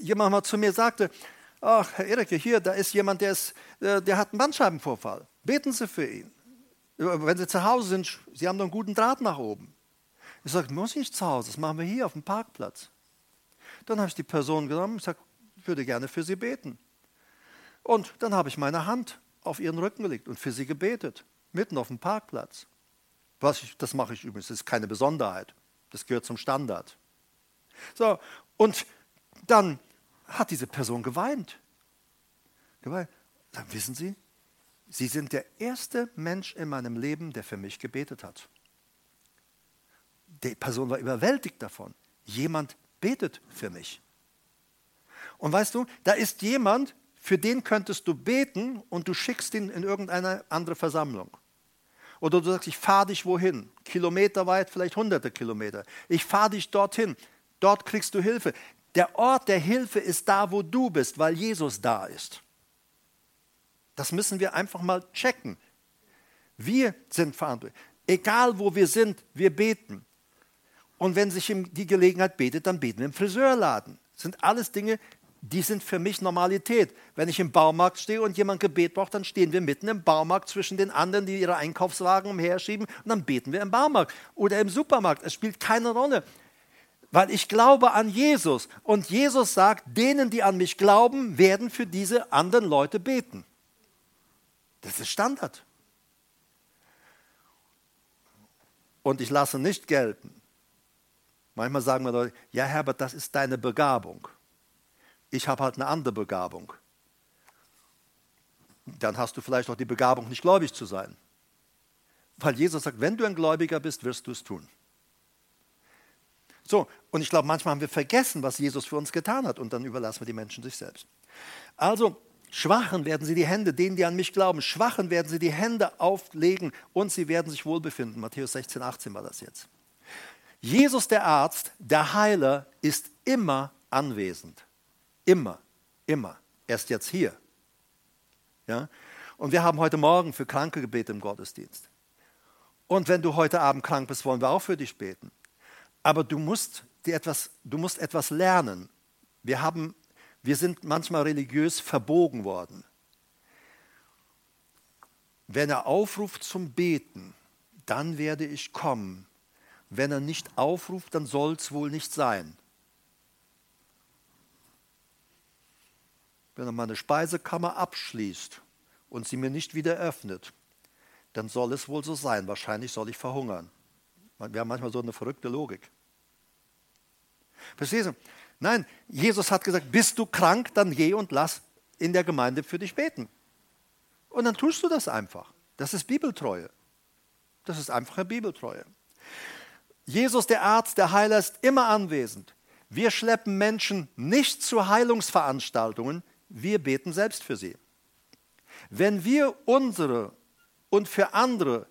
jemand mal zu mir sagte, ach, Herr Erike, hier, da ist jemand, der, ist, äh, der hat einen Bandscheibenvorfall. Beten Sie für ihn. Wenn Sie zu Hause sind, Sie haben doch einen guten Draht nach oben. Ich sage, muss ich nicht zu Hause, das machen wir hier auf dem Parkplatz. Dann habe ich die Person genommen und sage, ich würde gerne für Sie beten. Und dann habe ich meine Hand auf ihren Rücken gelegt und für sie gebetet, mitten auf dem Parkplatz. Was ich, das mache ich übrigens, das ist keine Besonderheit. Das gehört zum Standard. So, und dann hat diese Person geweint. geweint. Dann wissen Sie, Sie sind der erste Mensch in meinem Leben, der für mich gebetet hat. Die Person war überwältigt davon. Jemand betet für mich. Und weißt du, da ist jemand, für den könntest du beten und du schickst ihn in irgendeine andere Versammlung. Oder du sagst, ich fahre dich wohin? Kilometerweit, vielleicht hunderte Kilometer. Ich fahre dich dorthin. Dort kriegst du Hilfe. Der Ort der Hilfe ist da, wo du bist, weil Jesus da ist. Das müssen wir einfach mal checken. Wir sind verantwortlich. Egal wo wir sind, wir beten. Und wenn sich die Gelegenheit betet, dann beten wir im Friseurladen. Das sind alles Dinge, die sind für mich Normalität. Wenn ich im Baumarkt stehe und jemand Gebet braucht, dann stehen wir mitten im Baumarkt zwischen den anderen, die ihre Einkaufswagen umherschieben und dann beten wir im Baumarkt oder im Supermarkt. Es spielt keine Rolle, weil ich glaube an Jesus und Jesus sagt, denen, die an mich glauben, werden für diese anderen Leute beten. Das ist Standard. Und ich lasse nicht gelten. Manchmal sagen wir Leute, ja Herbert, das ist deine Begabung ich habe halt eine andere Begabung. Dann hast du vielleicht auch die Begabung, nicht gläubig zu sein. Weil Jesus sagt, wenn du ein Gläubiger bist, wirst du es tun. So, und ich glaube, manchmal haben wir vergessen, was Jesus für uns getan hat und dann überlassen wir die Menschen sich selbst. Also, Schwachen werden sie die Hände, denen, die an mich glauben, Schwachen werden sie die Hände auflegen und sie werden sich wohlbefinden. Matthäus 16, 18 war das jetzt. Jesus, der Arzt, der Heiler, ist immer anwesend. Immer, immer. Erst jetzt hier. Ja? Und wir haben heute Morgen für Kranke gebetet im Gottesdienst. Und wenn du heute Abend krank bist, wollen wir auch für dich beten. Aber du musst, dir etwas, du musst etwas lernen. Wir, haben, wir sind manchmal religiös verbogen worden. Wenn er aufruft zum Beten, dann werde ich kommen. Wenn er nicht aufruft, dann soll es wohl nicht sein. Wenn er meine Speisekammer abschließt und sie mir nicht wieder öffnet, dann soll es wohl so sein. Wahrscheinlich soll ich verhungern. Wir haben manchmal so eine verrückte Logik. Verstehst du? Nein, Jesus hat gesagt, bist du krank, dann geh und lass in der Gemeinde für dich beten. Und dann tust du das einfach. Das ist Bibeltreue. Das ist einfache Bibeltreue. Jesus, der Arzt, der Heiler, ist immer anwesend. Wir schleppen Menschen nicht zu Heilungsveranstaltungen, wir beten selbst für sie. Wenn wir unsere und für andere,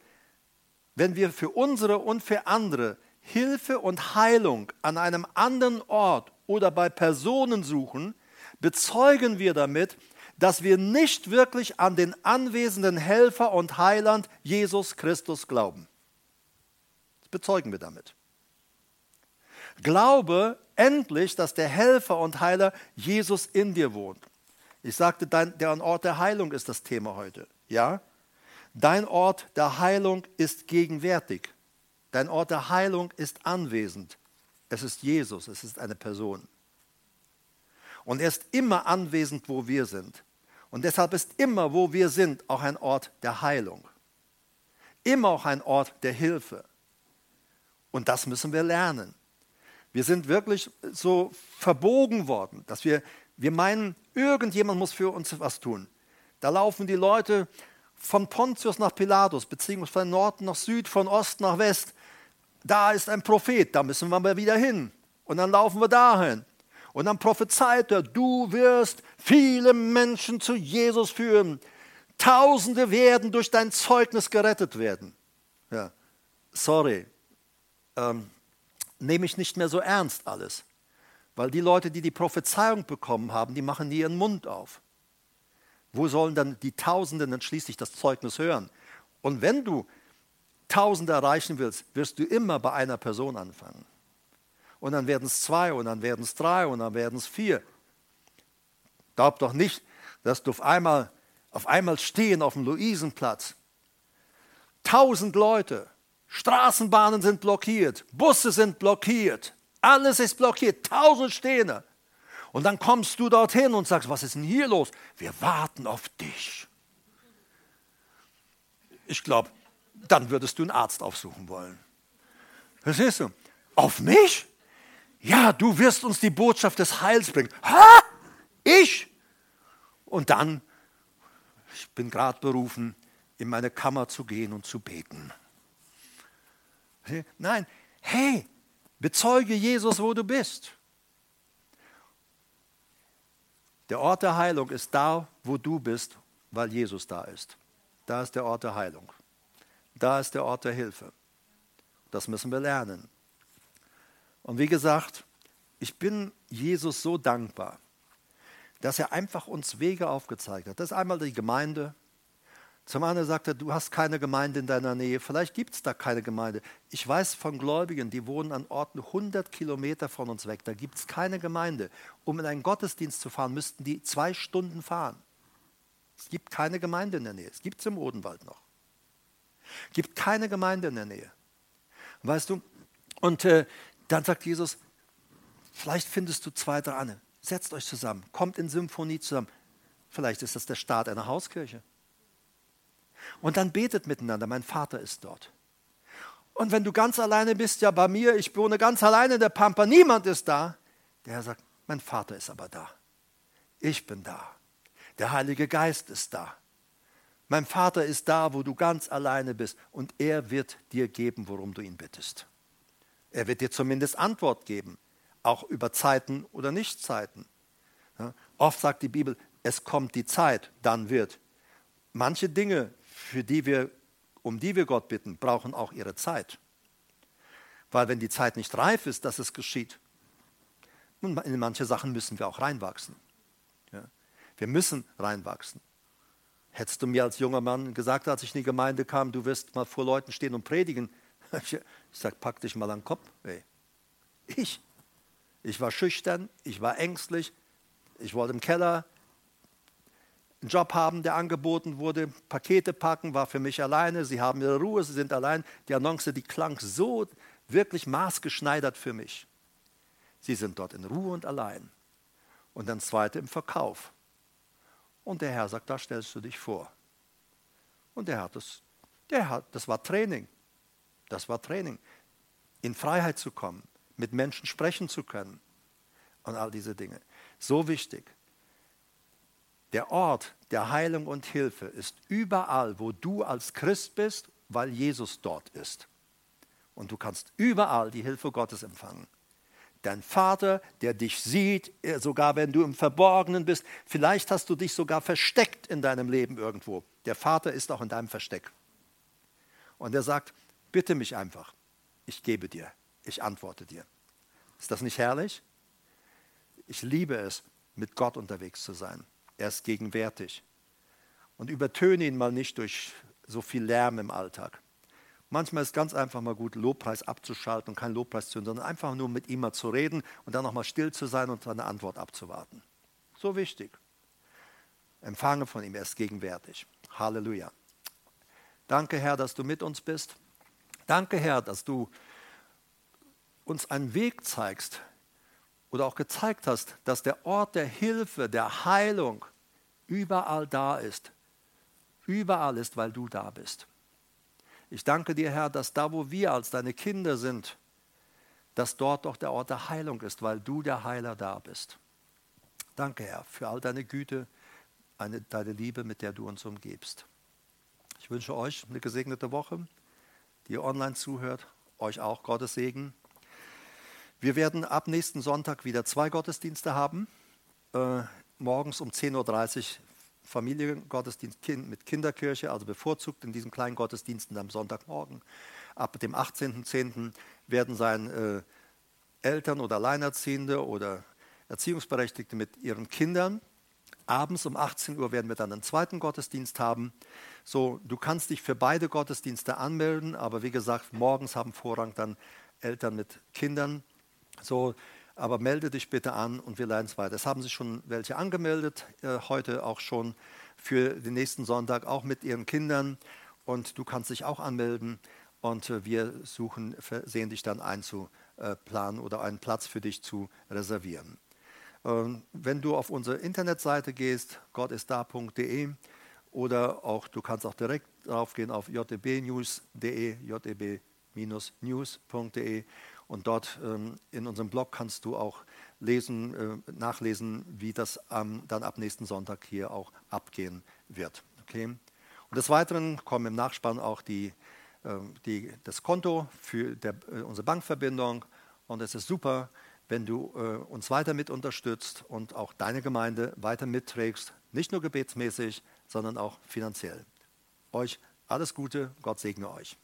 wenn wir für unsere und für andere Hilfe und Heilung an einem anderen Ort oder bei Personen suchen, bezeugen wir damit, dass wir nicht wirklich an den anwesenden Helfer und Heiland Jesus Christus glauben. Das bezeugen wir damit. Glaube endlich, dass der Helfer und Heiler Jesus in dir wohnt. Ich sagte, dein, der Ort der Heilung ist das Thema heute. Ja? Dein Ort der Heilung ist gegenwärtig. Dein Ort der Heilung ist anwesend. Es ist Jesus, es ist eine Person. Und er ist immer anwesend, wo wir sind. Und deshalb ist immer, wo wir sind, auch ein Ort der Heilung. Immer auch ein Ort der Hilfe. Und das müssen wir lernen. Wir sind wirklich so verbogen worden, dass wir, wir meinen, irgendjemand muss für uns was tun. Da laufen die Leute von Pontius nach Pilatus, beziehungsweise von Norden nach Süd, von Ost nach West. Da ist ein Prophet, da müssen wir mal wieder hin. Und dann laufen wir dahin. Und dann prophezeit er, du wirst viele Menschen zu Jesus führen. Tausende werden durch dein Zeugnis gerettet werden. Ja, sorry, ähm, nehme ich nicht mehr so ernst alles. Weil die Leute, die die Prophezeiung bekommen haben, die machen nie ihren Mund auf. Wo sollen dann die Tausenden dann schließlich das Zeugnis hören? Und wenn du Tausende erreichen willst, wirst du immer bei einer Person anfangen und dann werden es zwei und dann werden es drei und dann werden es vier. Glaub doch nicht, dass du auf einmal, auf einmal stehen auf dem Luisenplatz. Tausend Leute, Straßenbahnen sind blockiert, Busse sind blockiert, alles ist blockiert, tausend stehen da. Und dann kommst du dorthin und sagst, was ist denn hier los? Wir warten auf dich. Ich glaube, dann würdest du einen Arzt aufsuchen wollen. Verstehst du? Auf mich? ja, du wirst uns die Botschaft des Heils bringen. Ha? Ich? Und dann, ich bin gerade berufen, in meine Kammer zu gehen und zu beten. Nein, hey, bezeuge Jesus, wo du bist. Der Ort der Heilung ist da, wo du bist, weil Jesus da ist. Da ist der Ort der Heilung. Da ist der Ort der Hilfe. Das müssen wir lernen. Und wie gesagt, ich bin Jesus so dankbar, dass er einfach uns Wege aufgezeigt hat. Das ist einmal die Gemeinde. Zum anderen sagt er, du hast keine Gemeinde in deiner Nähe. Vielleicht gibt es da keine Gemeinde. Ich weiß von Gläubigen, die wohnen an Orten 100 Kilometer von uns weg. Da gibt es keine Gemeinde. Um in einen Gottesdienst zu fahren, müssten die zwei Stunden fahren. Es gibt keine Gemeinde in der Nähe. Es gibt es im Odenwald noch. Es gibt keine Gemeinde in der Nähe. Weißt du, und äh, dann sagt Jesus, vielleicht findest du zwei, drei andere. Setzt euch zusammen, kommt in Symphonie zusammen. Vielleicht ist das der Start einer Hauskirche. Und dann betet miteinander, mein Vater ist dort. Und wenn du ganz alleine bist, ja bei mir, ich wohne ganz alleine in der Pampa, niemand ist da. Der Herr sagt, mein Vater ist aber da. Ich bin da. Der Heilige Geist ist da. Mein Vater ist da, wo du ganz alleine bist und er wird dir geben, worum du ihn bittest. Er wird dir zumindest Antwort geben, auch über Zeiten oder Nichtzeiten. Oft sagt die Bibel, es kommt die Zeit, dann wird. Manche Dinge, für die wir, um die wir Gott bitten, brauchen auch ihre Zeit. Weil wenn die Zeit nicht reif ist, dass es geschieht, in manche Sachen müssen wir auch reinwachsen. Ja, wir müssen reinwachsen. Hättest du mir als junger Mann gesagt, als ich in die Gemeinde kam, du wirst mal vor Leuten stehen und predigen, <laughs> ich sage, pack dich mal an den Kopf. Ey. Ich. Ich war schüchtern, ich war ängstlich, ich wollte im Keller einen Job haben, der angeboten wurde. Pakete packen war für mich alleine. Sie haben ihre Ruhe, sie sind allein. Die Annonce, die klang so wirklich maßgeschneidert für mich. Sie sind dort in Ruhe und allein. Und dann zweite im Verkauf. Und der Herr sagt, da stellst du dich vor. Und der hat das, der hat, das war Training. Das war Training. In Freiheit zu kommen, mit Menschen sprechen zu können und all diese Dinge. So wichtig. Der Ort der Heilung und Hilfe ist überall, wo du als Christ bist, weil Jesus dort ist. Und du kannst überall die Hilfe Gottes empfangen. Dein Vater, der dich sieht, sogar wenn du im Verborgenen bist, vielleicht hast du dich sogar versteckt in deinem Leben irgendwo. Der Vater ist auch in deinem Versteck. Und er sagt, Bitte mich einfach. Ich gebe dir. ich antworte dir. Ist das nicht herrlich? Ich liebe es, mit Gott unterwegs zu sein. Er ist gegenwärtig. Und übertöne ihn mal nicht durch so viel Lärm im Alltag. Manchmal ist es ganz einfach mal gut, Lobpreis abzuschalten und kein Lobpreis zu hören, sondern einfach nur mit ihm mal zu reden und dann nochmal still zu sein und seine Antwort abzuwarten. So wichtig. Empfange von ihm, er ist gegenwärtig. Halleluja. Danke, Herr, dass du mit uns bist. Danke, Herr, dass du uns einen Weg zeigst oder auch gezeigt hast, dass der Ort der Hilfe, der Heilung überall da ist. Überall ist, weil du da bist. Ich danke dir, Herr, dass da, wo wir als deine Kinder sind, dass dort doch der Ort der Heilung ist, weil du der Heiler da bist. Danke, Herr, für all deine Güte, eine, deine Liebe, mit der du uns umgibst. Ich wünsche euch eine gesegnete Woche, die ihr online zuhört, euch auch Gottes Segen. Wir werden ab nächsten Sonntag wieder zwei Gottesdienste haben. Äh, morgens um 10.30 Uhr Familiengottesdienst mit Kinderkirche, also bevorzugt in diesen kleinen Gottesdiensten am Sonntagmorgen. Ab dem 18.10. werden sein äh, Eltern oder Alleinerziehende oder Erziehungsberechtigte mit ihren Kindern. Abends um 18 Uhr werden wir dann einen zweiten Gottesdienst haben. So, du kannst dich für beide Gottesdienste anmelden, aber wie gesagt, morgens haben Vorrang dann Eltern mit Kindern. So, aber melde dich bitte an und wir leiten es weiter. Es haben sich schon welche angemeldet, äh, heute auch schon für den nächsten Sonntag, auch mit ihren Kindern. Und du kannst dich auch anmelden und äh, wir suchen, sehen dich dann einzuplanen oder einen Platz für dich zu reservieren. Ähm, wenn du auf unsere Internetseite gehst, gottistda.de oder auch du kannst auch direkt draufgehen auf jbnews.de, jb-news.de und dort ähm, in unserem Blog kannst du auch lesen, äh, nachlesen, wie das ähm, dann ab nächsten Sonntag hier auch abgehen wird. Okay? Und des Weiteren kommen im Nachspann auch die, äh, die, das Konto für der, äh, unsere Bankverbindung. Und es ist super, wenn du äh, uns weiter mit unterstützt und auch deine Gemeinde weiter mitträgst, nicht nur gebetsmäßig, sondern auch finanziell. Euch alles Gute, Gott segne euch.